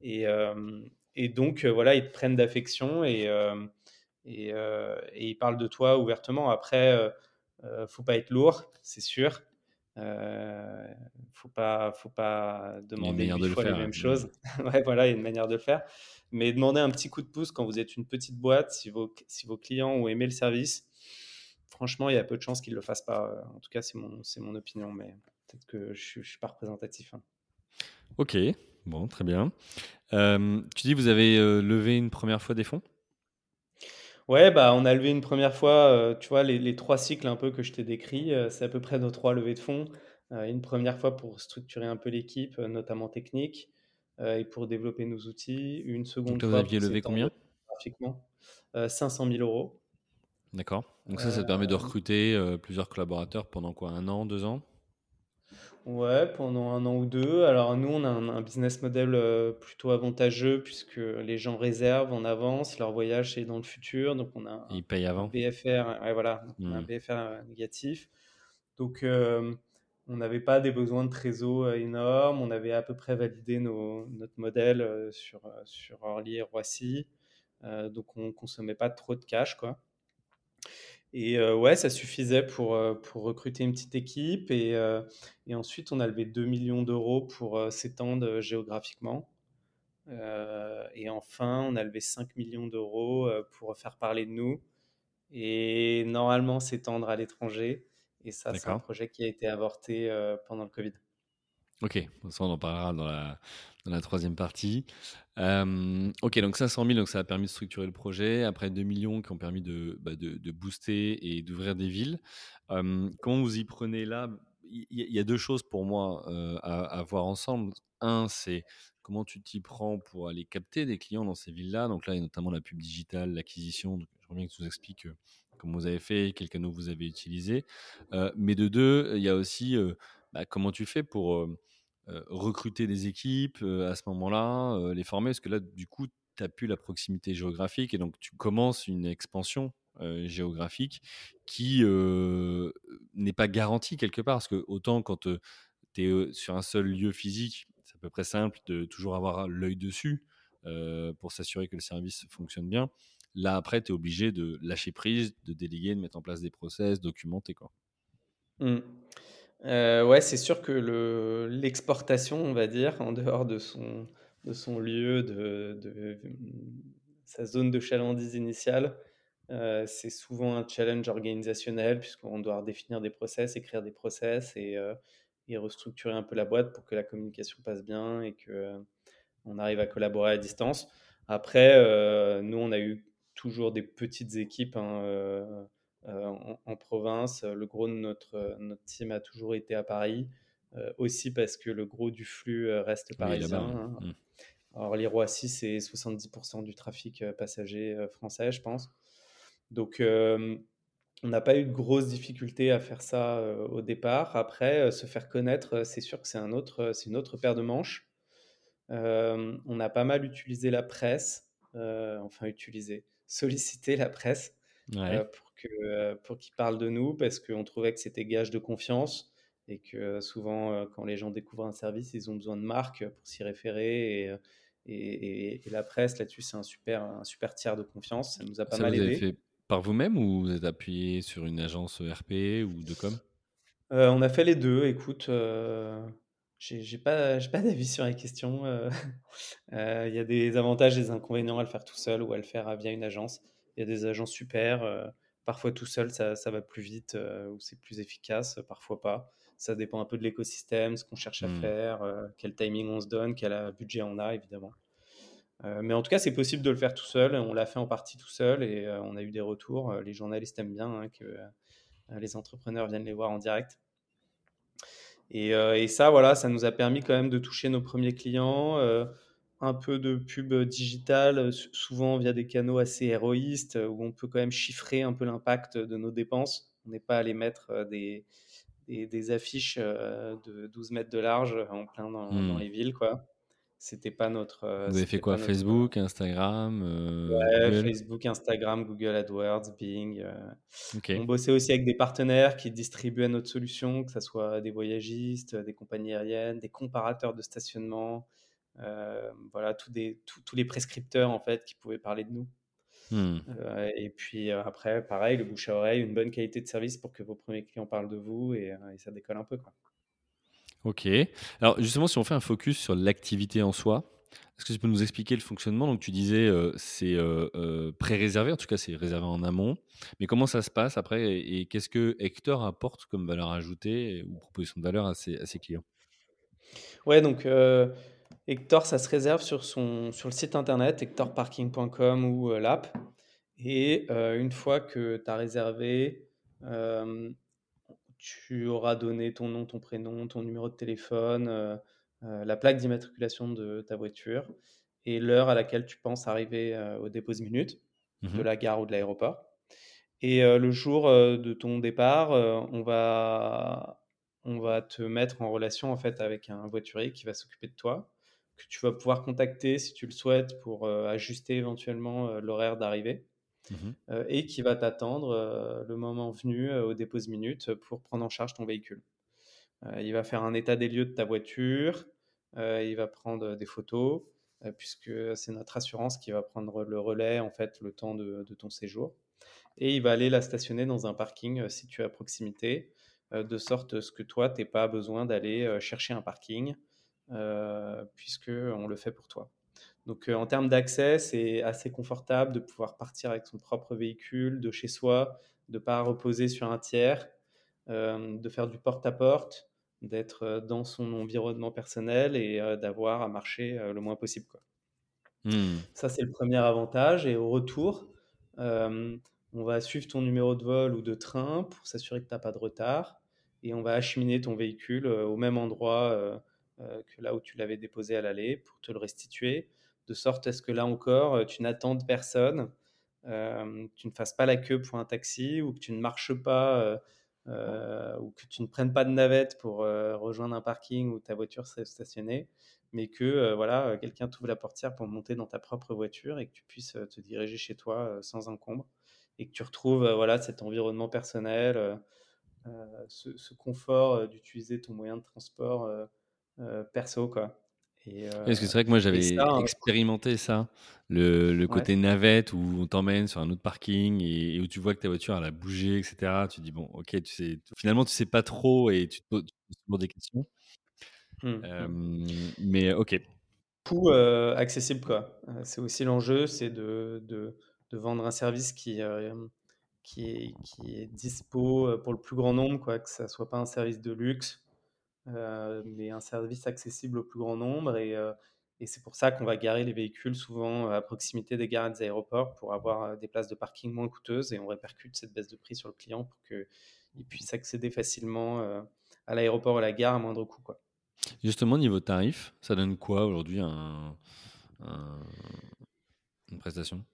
et donc, voilà, ils te prennent d'affection et, ils parlent de toi ouvertement. Après, ne faut pas être lourd, c'est sûr. Euh, faut pas, faut pas demander huit fois les mêmes choses. ouais, voilà, il y a une manière de le faire. Mais demander un petit coup de pouce quand vous êtes une petite boîte, si vos, si vos clients ont aimé le service, franchement, il y a peu de chances qu'ils ne le fassent pas. En tout cas, c'est mon, c'est mon opinion, mais peut-être que je ne suis pas représentatif. Hein. Ok, bon, très bien. Euh, tu dis, vous avez euh, levé une première fois des fonds? Ouais, bah, on a levé une première fois, euh, tu vois, les, les, trois cycles un peu que je t'ai décrits, euh, c'est à peu près nos trois levées de fonds. Euh, une première fois pour structurer un peu l'équipe, notamment technique, et pour développer nos outils. Une seconde Donc fois. Vous aviez levé combien? Graphiquement, 500 000 euros. D'accord. Donc ça, ça te permet de recruter plusieurs collaborateurs pendant quoi? Un an, deux ans? Ouais, pendant un an ou deux. Alors nous, on a un, business model euh, plutôt avantageux puisque les gens réservent en avance, leur voyage est dans le futur, donc on a un, Ils payent avant. BFR, ouais, voilà, un BFR hmm. négatif. Donc euh, on n'avait pas des besoins de trésor euh, énormes, on avait à peu près validé nos, notre modèle sur, sur Orly et Roissy, donc on consommait pas trop de cash, quoi. Et ouais, ça suffisait pour, pour recruter une petite équipe. Et, et ensuite, on a levé 2 millions d'euros pour s'étendre géographiquement. et enfin, on a levé 5 millions d'euros pour faire parler de nous et normalement s'étendre à l'étranger. Et ça, c'est un projet qui a été avorté pendant le Covid. Ok, ça on en parlera dans la, dans la troisième partie. Euh, ok, donc 500 000, donc ça a permis de structurer le projet. Après 2 millions qui ont permis de, bah, de, booster et d'ouvrir des villes. Euh, comment vous y prenez là? Il y, a deux choses pour moi euh, à, voir ensemble. Un, c'est comment tu t'y prends pour aller capter des clients dans ces villes-là? Donc là, il y a notamment la pub digitale, l'acquisition. Je reviens que tu nous expliques comment vous avez fait, quels canaux vous avez utilisés. mais de deux, il y a aussi bah, comment tu fais pour recruter des équipes à ce moment-là, les former? Parce que là, du coup, tu n'as plus la proximité géographique et donc tu commences une expansion géographique qui n'est pas garantie quelque part. Parce que autant quand tu es sur un seul lieu physique, c'est à peu près simple de toujours avoir l'œil dessus pour s'assurer que le service fonctionne bien. Là, après, tu es obligé de lâcher prise, de déléguer, de mettre en place des process, documenter. Quoi. Mmh. Euh, ouais, c'est sûr que le l'exportation, on va dire, en dehors de son lieu, de sa zone de chalandise initiale, euh, c'est souvent un challenge organisationnel puisqu'on doit définir des process, écrire des process et euh, restructurer un peu la boîte pour que la communication passe bien et que, on arrive à collaborer à distance. Après, nous, on a eu toujours des petites équipes, hein, euh, en, province. Le gros de notre, notre team a toujours été à Paris, euh, aussi parce que le gros du flux euh, reste parisien. Hein. Mmh. Alors, les Roissy, c'est 70% du trafic passager français, je pense. Donc, on n'a pas eu de grosses difficultés à faire ça au départ. Après, se faire connaître, c'est sûr que c'est un autre, c'est une autre paire de manches. on a pas mal utilisé la presse, enfin utilisé, sollicité la presse pour euh, pour qu'ils parlent de nous parce qu'on trouvait que c'était gage de confiance et que souvent, euh, quand les gens découvrent un service, ils ont besoin de marques pour s'y référer. Et, euh, et, la presse, là-dessus, c'est un super, un super tiers de confiance. Ça nous a pas mal vous aidé. Avez fait par vous-même ou vous êtes appuyé sur une agence RP ou de com? On a fait les deux. Écoute, j'ai pas, pas d'avis sur la question. Il y a des avantages et des inconvénients à le faire tout seul ou à le faire via une agence. Il y a des agences super. Parfois tout seul, ça, ça va plus vite euh, ou c'est plus efficace, parfois pas. Ça dépend un peu de l'écosystème, ce qu'on cherche à mmh. faire, euh, quel timing on se donne, quel euh, budget on a, évidemment. mais en tout cas, c'est possible de le faire tout seul. On l'a fait en partie tout seul et on a eu des retours. Les journalistes aiment bien hein, que les entrepreneurs viennent les voir en direct. Et, et, ça, voilà, ça nous a permis quand même de toucher nos premiers clients un peu de pub digitale, euh, souvent via des canaux assez héroïstes, euh, où on peut quand même chiffrer un peu l'impact de nos dépenses. On n'est pas allé mettre euh, des, des, affiches de 12 mètres de large en plein dans, dans les villes, quoi. C'était pas notre. Vous avez fait quoi? Facebook, Instagram ouais, Facebook, Instagram, Google AdWords, Bing. On bossait aussi avec des partenaires qui distribuaient notre solution, que ce soit des voyagistes, des compagnies aériennes, des comparateurs de stationnement, voilà, tous, des, tous les prescripteurs en fait qui pouvaient parler de nous. Mmh. et puis après, pareil, le bouche à oreille, une bonne qualité de service pour que vos premiers clients parlent de vous et, et ça décolle un peu. Quoi. Ok. Alors justement, si on fait un focus sur l'activité en soi, est-ce que tu peux nous expliquer le fonctionnement? Donc tu disais euh, c'est euh, euh, pré-réservé, en tout cas c'est réservé en amont. Mais comment ça se passe après et, qu'est-ce que Hector apporte comme valeur ajoutée ou proposition de valeur à ses, à ses clients? Ouais, donc Hector, ça se réserve sur, son, sur le site internet hectorparking.com ou l'app. Et une fois que tu as réservé, tu auras donné ton nom, ton prénom, ton numéro de téléphone, euh, euh, la plaque d'immatriculation de ta voiture et l'heure à laquelle tu penses arriver euh, au dépôt minute de mmh la gare ou de l'aéroport. Et le jour de ton départ, on, va, on va te mettre en relation en fait avec un voiturier qui va s'occuper de toi, que tu vas pouvoir contacter si tu le souhaites pour ajuster éventuellement l'horaire d'arrivée. Mmh euh, et qui va t'attendre euh, le moment venu euh, au dépose minute pour prendre en charge ton véhicule. il va faire un état des lieux de ta voiture, il va prendre des photos, puisque c'est notre assurance qui va prendre le relais en fait le temps de, ton séjour. Et il va aller la stationner dans un parking situé à proximité, de sorte ce que toi, tu pas besoin d'aller chercher un parking, puisque on le fait pour toi. Donc en termes d'accès, c'est assez confortable de pouvoir partir avec son propre véhicule de chez soi, de ne pas reposer sur un tiers, de faire du porte-à-porte, d'être dans son environnement personnel et d'avoir à marcher le moins possible. Quoi. Mmh. Ça, c'est le premier avantage. Et au retour, on va suivre ton numéro de vol ou de train pour s'assurer que tu n'as pas de retard. Et on va acheminer ton véhicule au même endroit que là où tu l'avais déposé à l'aller pour te le restituer. De sorte à ce que là encore, euh, tu n'attendes personne, euh, tu ne fasses pas la queue pour un taxi ou que tu ne marches pas euh, ou que tu ne prennes pas de navette pour rejoindre un parking où ta voiture serait stationnée, mais que voilà, quelqu'un t'ouvre la portière pour monter dans ta propre voiture et que tu puisses te diriger chez toi sans encombre et que tu retrouves voilà cet environnement personnel, ce, confort d'utiliser ton moyen de transport perso quoi. Parce que c'est vrai que moi j'avais expérimenté ça, le, côté navette où on t'emmène sur un autre parking et, où tu vois que ta voiture elle a bougé, etc. Tu dis bon, ok, tu sais, finalement tu sais pas trop et tu te poses, des questions. Mmh, mmh. mais ok. Tout accessible quoi. c'est aussi l'enjeu, c'est de, de, de, vendre un service qui, qui, est, qui est dispo pour le plus grand nombre, quoi, que ça soit pas un service de luxe euh, mais un service accessible au plus grand nombre. Et, euh, et c'est pour ça qu'on va garer les véhicules souvent à proximité des gares et des aéroports pour avoir euh, des places de parking moins coûteuses et on répercute cette baisse de prix sur le client pour qu'il puisse accéder facilement à l'aéroport ou à la gare à moindre coût. Quoi. Justement, niveau tarif, ça donne quoi aujourd'hui un, une prestation?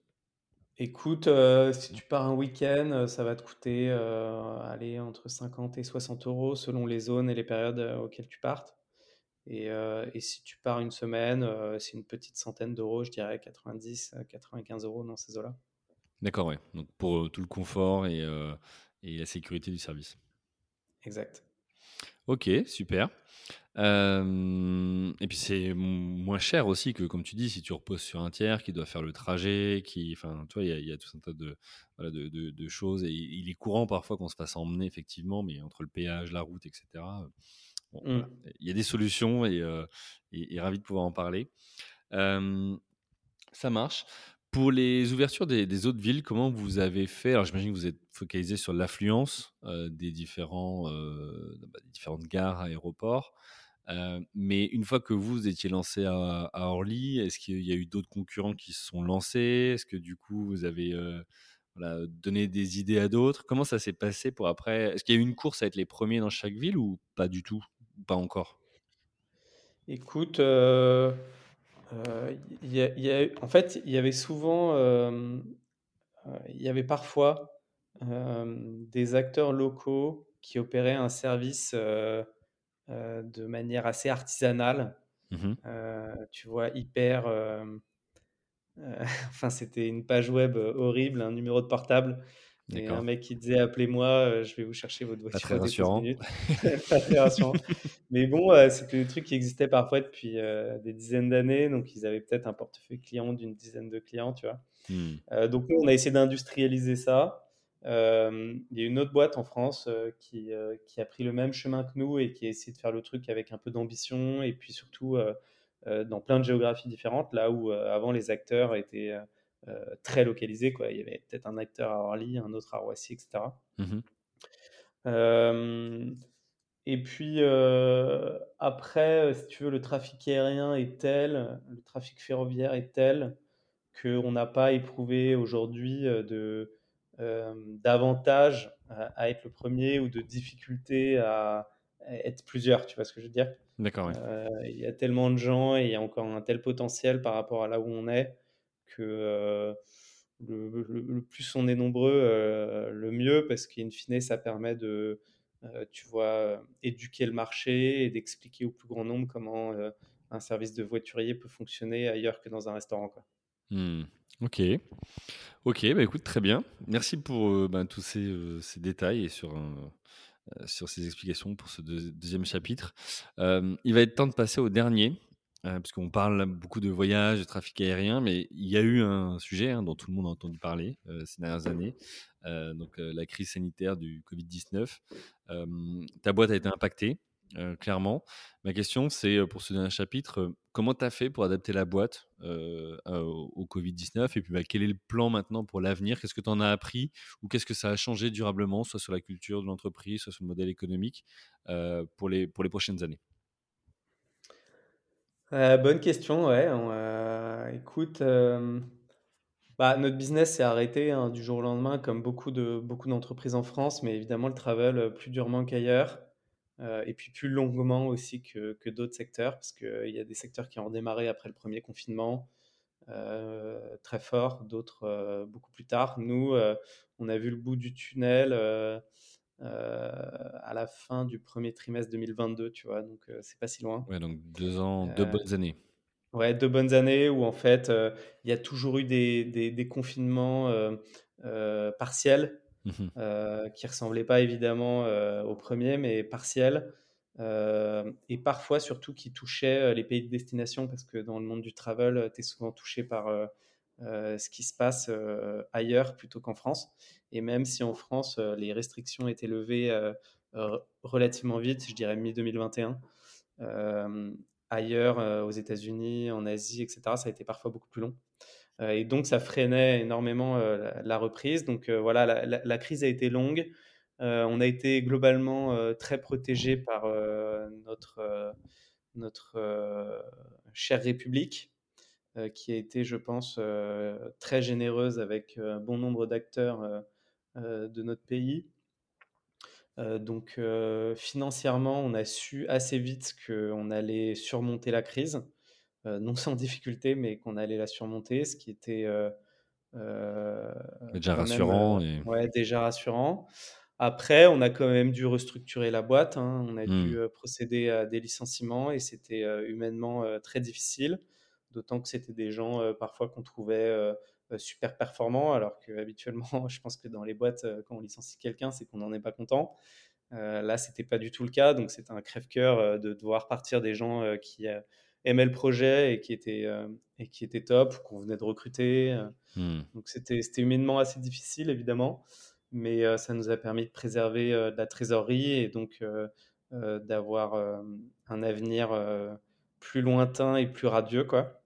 Écoute, euh, si tu pars un week-end, euh, ça va te coûter euh, aller entre 50 et 60 euros selon les zones et les périodes auxquelles tu partes. Et, et si tu pars une semaine, c'est une petite centaine d'euros, je dirais 90, 95 euros dans ces eaux-là. D'accord, ouais. Donc pour tout le confort et, et la sécurité du service. Exact. Ok, super et puis c'est moins cher aussi que, comme tu dis, si tu reposes sur un tiers qui doit faire le trajet, qui, enfin, tu vois, il y, a tout un tas de, de, de, choses. Et il est courant parfois qu'on se fasse emmener, effectivement, mais entre le péage, la route, etc. Mmh. Il y a des solutions et, et, ravi de pouvoir en parler. ça marche. Pour les ouvertures des, autres villes, comment vous avez fait? Alors j'imagine que vous êtes focalisé sur l'affluence des, différents, bah, des différentes gares, aéroports. Euh, mais une fois que vous étiez lancé à, Orly, est-ce qu'il y a eu d'autres concurrents qui se sont lancés? Est-ce que du coup vous avez euh, donné des idées à d'autres? Comment ça s'est passé pour après? Est-ce qu'il y a eu une course à être les premiers dans chaque ville ou pas du tout? Pas encore? Écoute, euh, en fait, il y avait souvent, il y avait parfois des acteurs locaux qui opéraient un service euh, de manière assez artisanale. Mmh euh, tu vois, hyper. Euh, enfin, c'était une page web horrible, un numéro de portable et un mec qui disait appelez-moi, je vais vous chercher votre Pas voiture très en 12 rassurant. Pas très rassurant. Mais bon, c'était des trucs qui existaient parfois depuis des dizaines d'années, donc ils avaient peut-être un portefeuille client d'une dizaine de clients, tu vois. Mmh. donc nous, on a essayé d'industrialiser ça. il y a une autre boîte en France qui, qui a pris le même chemin que nous et qui a essayé de faire le truc avec un peu d'ambition et puis surtout dans plein de géographies différentes, là où avant les acteurs étaient très localisés. Quoi. Il y avait peut-être un acteur à Orly, un autre à Roissy, etc. Mmh et puis après, si tu veux, le trafic aérien est tel, le trafic ferroviaire est tel qu'on n'a pas éprouvé aujourd'hui de d'avantage à, être le premier ou de difficulté à, être plusieurs. Tu vois ce que je veux dire? D'accord. Il y a tellement de gens et il y a encore un tel potentiel par rapport à là où on est que le, plus on est nombreux, le mieux, parce qu'in fine, ça permet de, tu vois, éduquer le marché et d'expliquer au plus grand nombre comment un service de voiturier peut fonctionner ailleurs que dans un restaurant. Quoi. Mmh. Ok. Ok, bah écoute, très bien. Merci pour ben, tous ces, ces, détails et sur, sur ces explications pour ce deuxième chapitre. il va être temps de passer au dernier. Euh, parce qu'on parle beaucoup de voyages, de trafic aérien, mais il y a eu un sujet hein, dont tout le monde a entendu parler euh, ces dernières années, euh, donc la crise sanitaire du Covid-19. ta boîte a été impactée, clairement. Ma question, c'est pour ce dernier chapitre, comment tu as fait pour adapter la boîte au, Covid-19 Et puis, bah, quel est le plan maintenant pour l'avenir? Qu'est-ce que tu en as appris? Ou qu'est-ce que ça a changé durablement, soit sur la culture de l'entreprise, soit sur le modèle économique, pour, les, pour les prochaines années? Euh, bonne question, ouais. Euh, écoute, euh, bah, notre business s'est arrêté hein, du jour au lendemain, comme beaucoup de beaucoup d'entreprises en France, mais évidemment le travel plus durement qu'ailleurs, et puis plus longuement aussi que, que d'autres secteurs, parce qu'il y a des secteurs qui ont démarré après le premier confinement, très fort, d'autres beaucoup plus tard. Nous, on a vu le bout du tunnel à la fin du premier trimestre 2022, tu vois, donc euh, c'est pas si loin. Ouais, donc deux ans, deux euh, bonnes années. Ouais, deux bonnes années où en fait il y a toujours eu des, des, confinements partiels mmh qui ressemblaient pas évidemment au premier, mais partiels. et parfois surtout qui touchaient les pays de destination parce que dans le monde du travel, tu es souvent touché par ce qui se passe ailleurs plutôt qu'en France. Et même si en France, euh, les restrictions étaient levées euh, euh, relativement vite, je dirais mi-2021, ailleurs, aux États-Unis, en Asie, etc., ça a été parfois beaucoup plus long. et donc, ça freinait énormément la, reprise. Donc, voilà, la, crise a été longue. on a été globalement très protégé par notre, notre chère République, qui a été, je pense, très généreuse avec un bon nombre d'acteurs euh, de notre pays. Euh, donc euh, financièrement, on a su assez vite qu'on allait surmonter la crise, non sans difficulté, mais qu'on allait la surmonter, ce qui était déjà rassurant. et... Ouais, déjà rassurant. Après, on a quand même dû restructurer la boîte. Hein. On a dû mmh. procéder à des licenciements et c'était humainement très difficile. D'autant que c'était des gens parfois qu'on trouvait euh, super performant, alors que habituellement, je pense que dans les boîtes, euh, quand on licencie quelqu'un, c'est qu'on n'en est pas content. Euh, là, c'était pas du tout le cas, donc c'était un crève-cœur de devoir partir des gens qui aimaient le projet et qui étaient, et qui étaient top, qu'on venait de recruter. Hmm. Donc c'était humainement assez difficile, évidemment, mais ça nous a permis de préserver de la trésorerie et donc d'avoir un avenir plus lointain et plus radieux, quoi.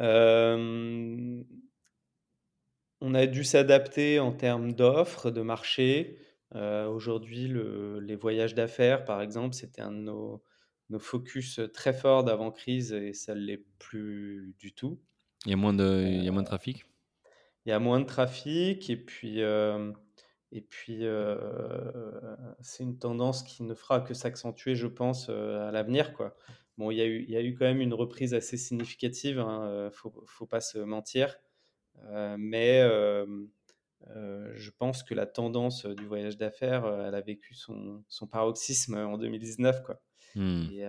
Euh, on a dû s'adapter en termes d'offres, de marché. Euh, aujourd'hui, les voyages d'affaires, par exemple, c'était un de nos, focus très forts d'avant-crise et ça ne l'est plus du tout. Il y a moins de, il y a moins de trafic? Il y a moins de trafic et puis, euh, et puis c'est une tendance qui ne fera que s'accentuer, je pense, à l'avenir. Quoi. Bon, il y, a eu, il y a eu quand même une reprise assez significative, il hein, ne faut, faut, pas se mentir. Euh, mais euh, euh, je pense que la tendance du voyage d'affaires, elle a vécu son, son, paroxysme en 2019. Quoi. Hmm. Et,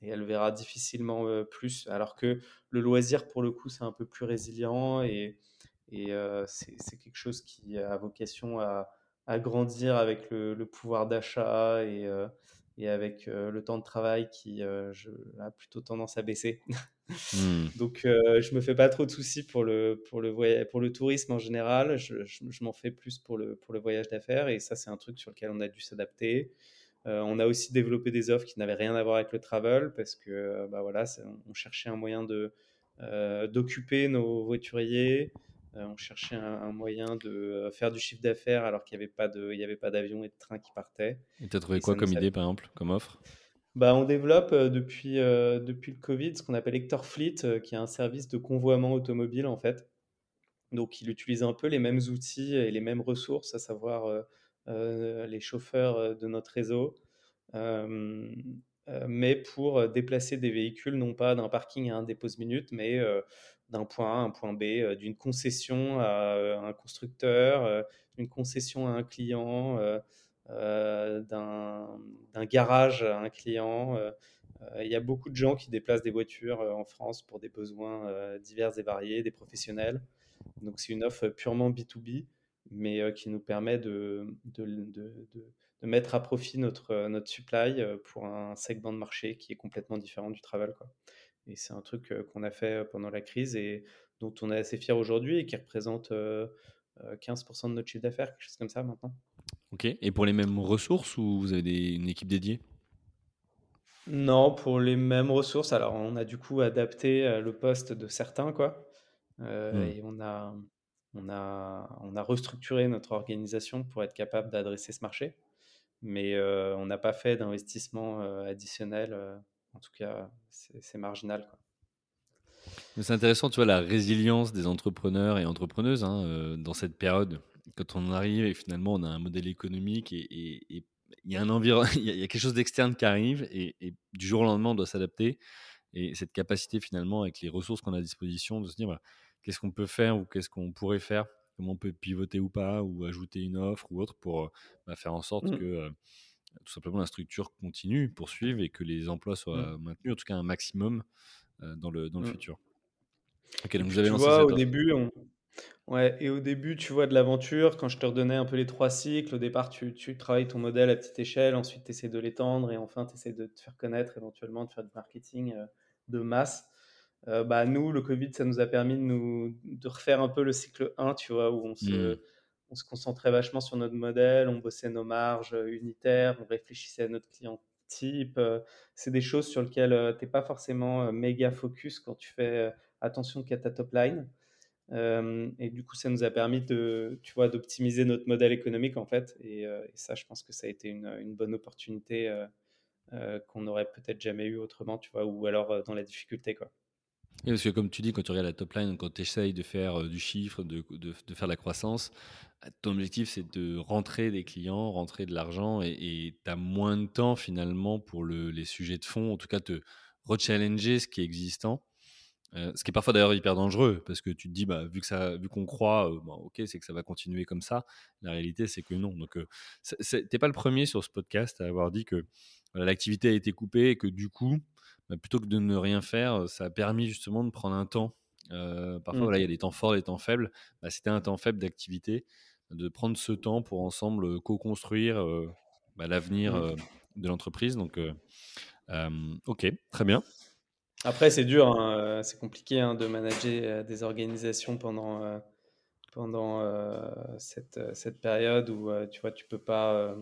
et, elle verra difficilement plus. Alors que le loisir, pour le coup, c'est un peu plus résilient et, Et c'est quelque chose qui a vocation à, à grandir avec le, le pouvoir d'achat et, et avec le temps de travail qui je, a plutôt tendance à baisser. Mmh. Donc, je me fais pas trop de soucis pour le, pour le, voyage, pour le tourisme en général. Je, je, m'en fais plus pour le, pour le voyage d'affaires. Et ça, c'est un truc sur lequel on a dû s'adapter. on a aussi développé des offres qui n'avaient rien à voir avec le travel parce que bah voilà, on cherchait un moyen de, d'occuper nos voituriers. On cherchait un, moyen de faire du chiffre d'affaires alors qu'il n'y avait pas d'avion et de train qui partaient. Et tu as trouvé quoi comme idée, par exemple, comme offre? Bah, on développe euh, depuis, euh, depuis le Covid ce qu'on appelle Hector Fleet, euh, qui est un service de convoiement automobile en fait. Donc il utilise un peu les mêmes outils et les mêmes ressources, à savoir les chauffeurs de notre réseau, mais pour déplacer des véhicules non pas d'un parking à un dépose-minute, mais d'un point A à un point B, d'une concession à un constructeur, d'une concession à un client. Euh, d'un garage à un client. Euh, euh, il y a beaucoup de gens qui déplacent des voitures en France pour des besoins divers et variés, des professionnels. Donc c'est une offre purement B2B, mais qui nous permet de, de, mettre à profit notre, notre supply pour un segment de marché qui est complètement différent du travel. Quoi. Et c'est un truc qu'on a fait pendant la crise et dont on est assez fier aujourd'hui et qui représente 15% de notre chiffre d'affaires, quelque chose comme ça maintenant. Ok. Et pour les mêmes ressources ou vous avez une équipe dédiée? Non, pour les mêmes ressources. Alors, on a du coup adapté euh, le poste de certains, quoi. Euh, hmm. Et on a, on, a, on a restructuré notre organisation pour être capable d'adresser ce marché. Mais on n'a pas fait d'investissement additionnel. en tout cas, c'est marginal. C'est intéressant, tu vois, la résilience des entrepreneurs et entrepreneuses hein, dans cette période quand on arrive et finalement on a un modèle économique et, il y a un environnement, il y a quelque chose d'externe qui arrive et, du jour au lendemain on doit s'adapter. Et cette capacité finalement avec les ressources qu'on a à disposition de se dire qu'est-ce qu'on peut faire ou qu'est-ce qu'on pourrait faire, comment on peut pivoter ou pas ou ajouter une offre ou autre pour bah, faire en sorte mmh. que tout simplement la structure continue, poursuive et que les emplois soient mmh. maintenus, en tout cas un maximum dans le, dans le mmh. futur. donc vous avez tu vois, au début, on, Ouais, et au début, tu vois, de l'aventure, quand je te redonnais un peu les trois cycles, au départ, tu, tu travailles ton modèle à petite échelle, ensuite tu essaies de l'étendre et enfin tu essaies de te faire connaître, éventuellement de faire du marketing euh, de masse. Euh, bah, nous, le Covid, ça nous a permis de, nous, de refaire un peu le cycle 1, tu vois, où on se, mmh. on se concentrait vachement sur notre modèle, on bossait nos marges unitaires, on réfléchissait à notre client type. Euh, c'est des choses sur lesquelles tu n'es pas forcément méga focus quand tu fais attention qu'à ta top line. Euh, et du coup, ça nous a permis de, tu vois, d'optimiser notre modèle économique en fait. Et, euh, ça, je pense que ça a été une, une bonne opportunité euh, qu'on n'aurait peut-être jamais eu autrement, tu vois, ou alors dans la difficulté, quoi. Parce que comme tu dis, quand tu regardes la top line, quand tu essayes de faire du chiffre, de, faire de la croissance, ton objectif c'est de rentrer des clients, rentrer de l'argent et tu as moins de temps finalement pour le, les sujets de fond, en tout cas te rechallenger ce qui est existant euh, ce qui est parfois d'ailleurs hyper dangereux parce que tu te dis, bah, vu qu'on croit, euh, ok, c'est que ça va continuer comme ça. La réalité, c'est que non. Donc, euh, t'es pas le premier sur ce podcast à avoir dit que l'activité a été coupée et que du coup, bah, plutôt que de ne rien faire, ça a permis justement de prendre un temps. parfois, mmh. il y a des temps forts, des temps faibles. Bah, C'était un temps faible d'activité, de prendre ce temps pour ensemble co-construire bah, l'avenir mmh. de l'entreprise. Donc, ok, très bien. Après, c'est dur, hein, c'est compliqué hein, de manager des organisations pendant, pendant cette, cette, période où tu vois, tu peux pas,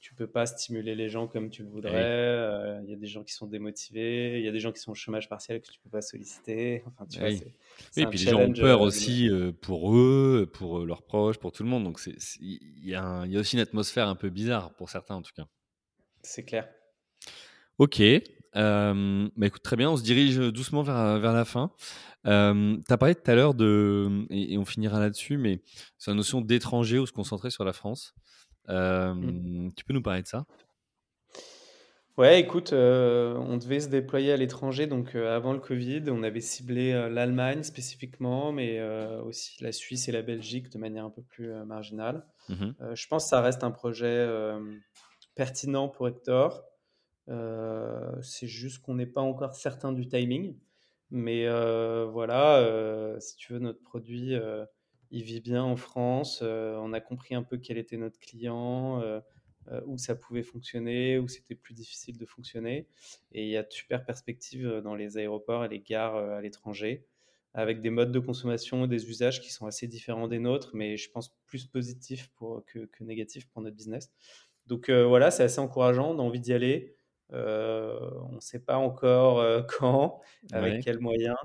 tu peux pas stimuler les gens comme tu le voudrais. Il y a des gens qui sont démotivés, il y a des gens qui sont au chômage partiel que tu peux pas solliciter. Enfin, tu oui. et puis les gens ont peur aussi pour eux, pour leurs proches, pour tout le monde. Donc il y, y, a aussi une atmosphère un peu bizarre pour certains en tout cas. C'est clair. Ok, euh, bah écoute, très bien, on se dirige doucement vers, vers la fin. Euh, tu as parlé tout à l'heure de, et, on finira là-dessus, mais c'est la notion d'étranger ou se concentrer sur la France. Euh, mmh. Tu peux nous parler de ça? Ouais, écoute, on devait se déployer à l'étranger, donc avant le Covid, on avait ciblé l'Allemagne spécifiquement, mais aussi la Suisse et la Belgique de manière un peu plus marginale. Mmh je pense que ça reste un projet pertinent pour Hector. Euh, c'est juste qu'on n'est pas encore certain du timing. Mais euh, voilà, euh, si tu veux, notre produit il vit bien en France. on a compris un peu quel était notre client, où ça pouvait fonctionner, où c'était plus difficile de fonctionner. Et il y a de super perspectives dans les aéroports et les gares à l'étranger, avec des modes de consommation et des usages qui sont assez différents des nôtres, mais je pense plus positifs pour, que, que négatifs pour notre business. Donc voilà, c'est assez encourageant, on a envie d'y aller. Euh, on ne sait pas encore euh, quand, avec quels moyens.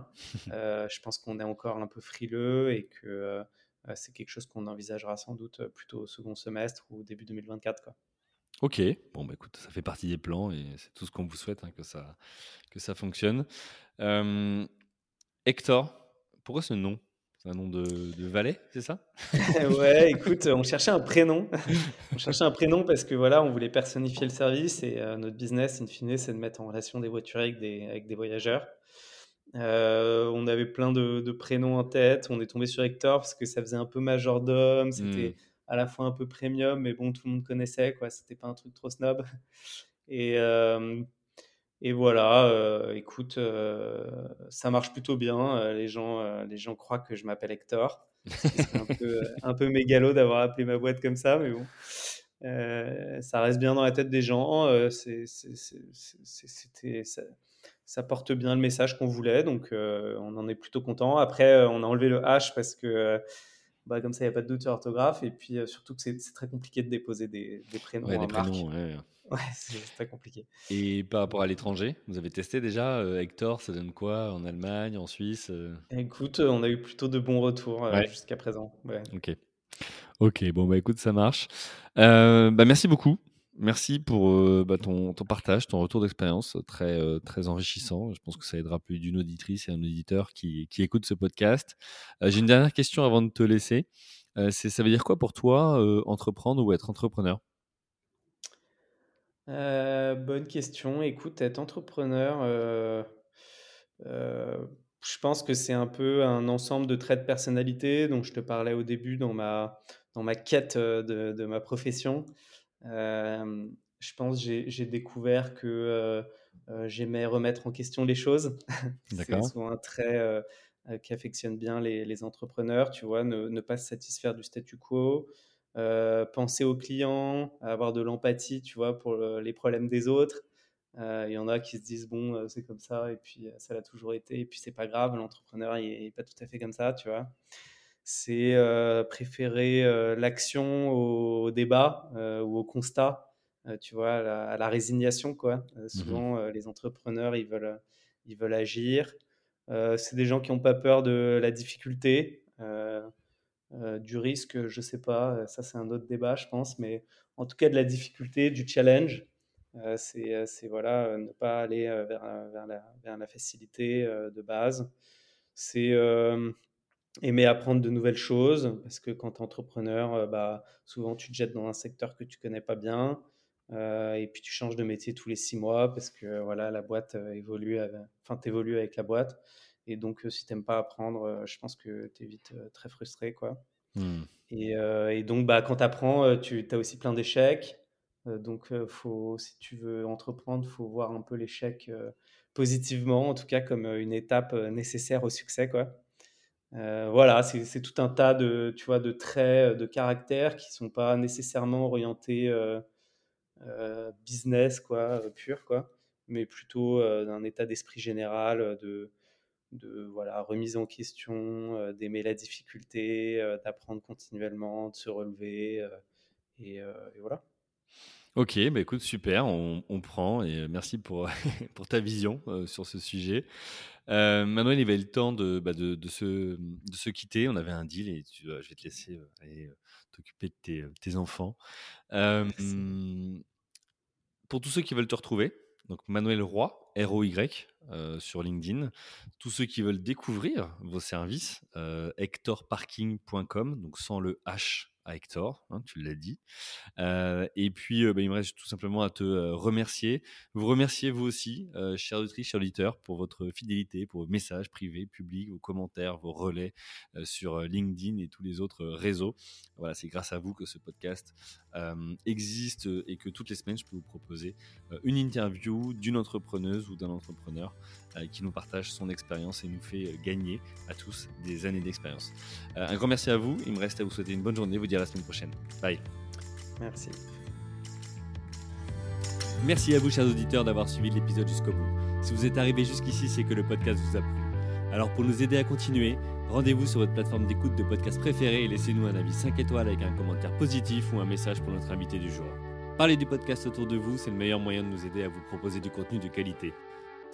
Euh, je pense qu'on est encore un peu frileux et que c'est quelque chose qu'on envisagera sans doute plutôt au second semestre ou début 2024. Quoi. Ok, bon bah écoute, ça fait partie des plans et c'est tout ce qu'on vous souhaite hein, que, ça, que ça fonctionne. Hector, pourquoi ce nom? Un nom de, valet, c'est ça? Ouais, écoute, on cherchait un prénom. on cherchait un prénom parce que voilà, on voulait personnifier le service et euh, notre business, in fine, c'est de mettre en relation des voitures avec des, avec des voyageurs. Euh, on avait plein de, prénoms en tête. On est tombé sur Hector parce que ça faisait un peu majordome. C'était hmm. à la fois un peu premium, mais bon, tout le monde connaissait, quoi. C'était pas un truc trop snob. Et, euh, et voilà, euh, écoute, euh, ça marche plutôt bien. Euh, les, gens, les gens croient que je m'appelle Hector. C'est un peu, un peu mégalo d'avoir appelé ma boîte comme ça, mais bon. ça reste bien dans la tête des gens. c'était, ça, porte bien le message qu'on voulait, donc on en est plutôt content. Après, on a enlevé le H parce que bah, comme ça, il n'y a pas de doute sur l'orthographe. Et puis surtout que c'est, très compliqué de déposer des, prénoms ouais, des prénoms, Ouais, c'est très compliqué. Et par rapport à l'étranger, vous avez testé déjà euh, Hector, ça donne quoi en Allemagne, en Suisse euh? Écoute, on a eu plutôt de bons retours euh, jusqu'à présent. Ok. Ok, bon bah écoute, ça marche. bah merci beaucoup. Merci pour bah, ton, ton, partage, ton retour d'expérience, très, très enrichissant. Je pense que ça aidera plus d'une auditrice et un auditeur qui, qui écoute ce podcast. J'ai une dernière question avant de te laisser. ça veut dire quoi pour toi entreprendre ou être entrepreneur? Euh, bonne question. Écoute, être entrepreneur, euh, euh, je pense que c'est un peu un ensemble de traits de personnalité dont je te parlais au début dans ma, dans ma quête de, de ma profession. je pense que j'ai découvert que j'aimais remettre en question les choses. c'est souvent un trait qui affectionne bien les, les, entrepreneurs, tu vois, ne, ne, pas se satisfaire du statu quo, penser aux clients, avoir de l'empathie, tu vois, pour les problèmes des autres. Euh, il y en a qui se disent bon, euh, c'est comme ça, et puis ça l'a toujours été, et puis c'est pas grave, l'entrepreneur il n'est pas tout à fait comme ça, tu vois. C'est préférer l'action au, débat ou au constat, tu vois, à la, résignation, quoi. Mmh souvent, les entrepreneurs, ils veulent, ils veulent agir. c'est des gens qui n'ont pas peur de la difficulté. Euh, du risque, je sais pas, euh, ça c'est un autre débat, je pense, mais en tout cas de la difficulté, du challenge. Euh, c'est voilà, ne pas aller vers, la, facilité de base. C'est aimer apprendre de nouvelles choses, parce que quand tu es entrepreneur, bah, souvent tu te jettes dans un secteur que tu connais pas bien, et puis tu changes de métier tous les six mois, parce que voilà, la boîte évolue, enfin, tu évolues avec la boîte. Et donc, si tu n'aimes pas apprendre, je pense que tu es vite très frustré. Quoi. Mmh. Et, et, donc, bah, quand tu apprends, tu as aussi plein d'échecs. donc, faut, si tu veux entreprendre, il faut voir un peu l'échec positivement, en tout cas comme une étape nécessaire au succès. Quoi. voilà, c'est tout un tas de, tu vois, de traits de caractère qui ne sont pas nécessairement orientés business quoi, pur, quoi, mais plutôt d'un état d'esprit général, de, de voilà, remise en question, euh, d'aimer la difficulté, euh, d'apprendre continuellement, de se relever. Euh, et, voilà. Ok, bah écoute, super, on, prend et merci pour, pour ta vision sur ce sujet. Manuel, il va être le temps de, bah, de, de, se, de, se, quitter. On avait un deal et tu, je vais te laisser aller t'occuper de tes, tes enfants. pour tous ceux qui veulent te retrouver, donc Manuel Roy, R-O-Y, euh, sur LinkedIn. Tous ceux qui veulent découvrir vos services, euh, hectorparking.com, donc sans le H à Hector, hein, tu l'as dit. Euh, et puis, bah, il me reste tout simplement à te remercier. Vous remerciez vous aussi, chers auditrices, chers auditeurs, pour votre fidélité, pour vos messages privés, publics, vos commentaires, vos relais sur LinkedIn et tous les autres réseaux. Voilà, c'est grâce à vous que ce podcast existe et que toutes les semaines, je peux vous proposer une interview d'une entrepreneuse ou d'un entrepreneur qui nous partage son expérience et nous fait gagner à tous des années d'expérience. un grand merci à vous. Il me reste à vous souhaiter une bonne journée. Vous dire à la semaine prochaine. Bye. Merci. Merci à vous, chers auditeurs, d'avoir suivi l'épisode jusqu'au bout. Si vous êtes arrivé jusqu'ici, c'est que le podcast vous a plu. Alors pour nous aider à continuer, rendez-vous sur votre plateforme d'écoute de podcast préférée et laissez-nous un avis 5 étoiles avec un commentaire positif ou un message pour notre invité du jour. Parlez du podcast autour de vous, c'est le meilleur moyen de nous aider à vous proposer du contenu de qualité.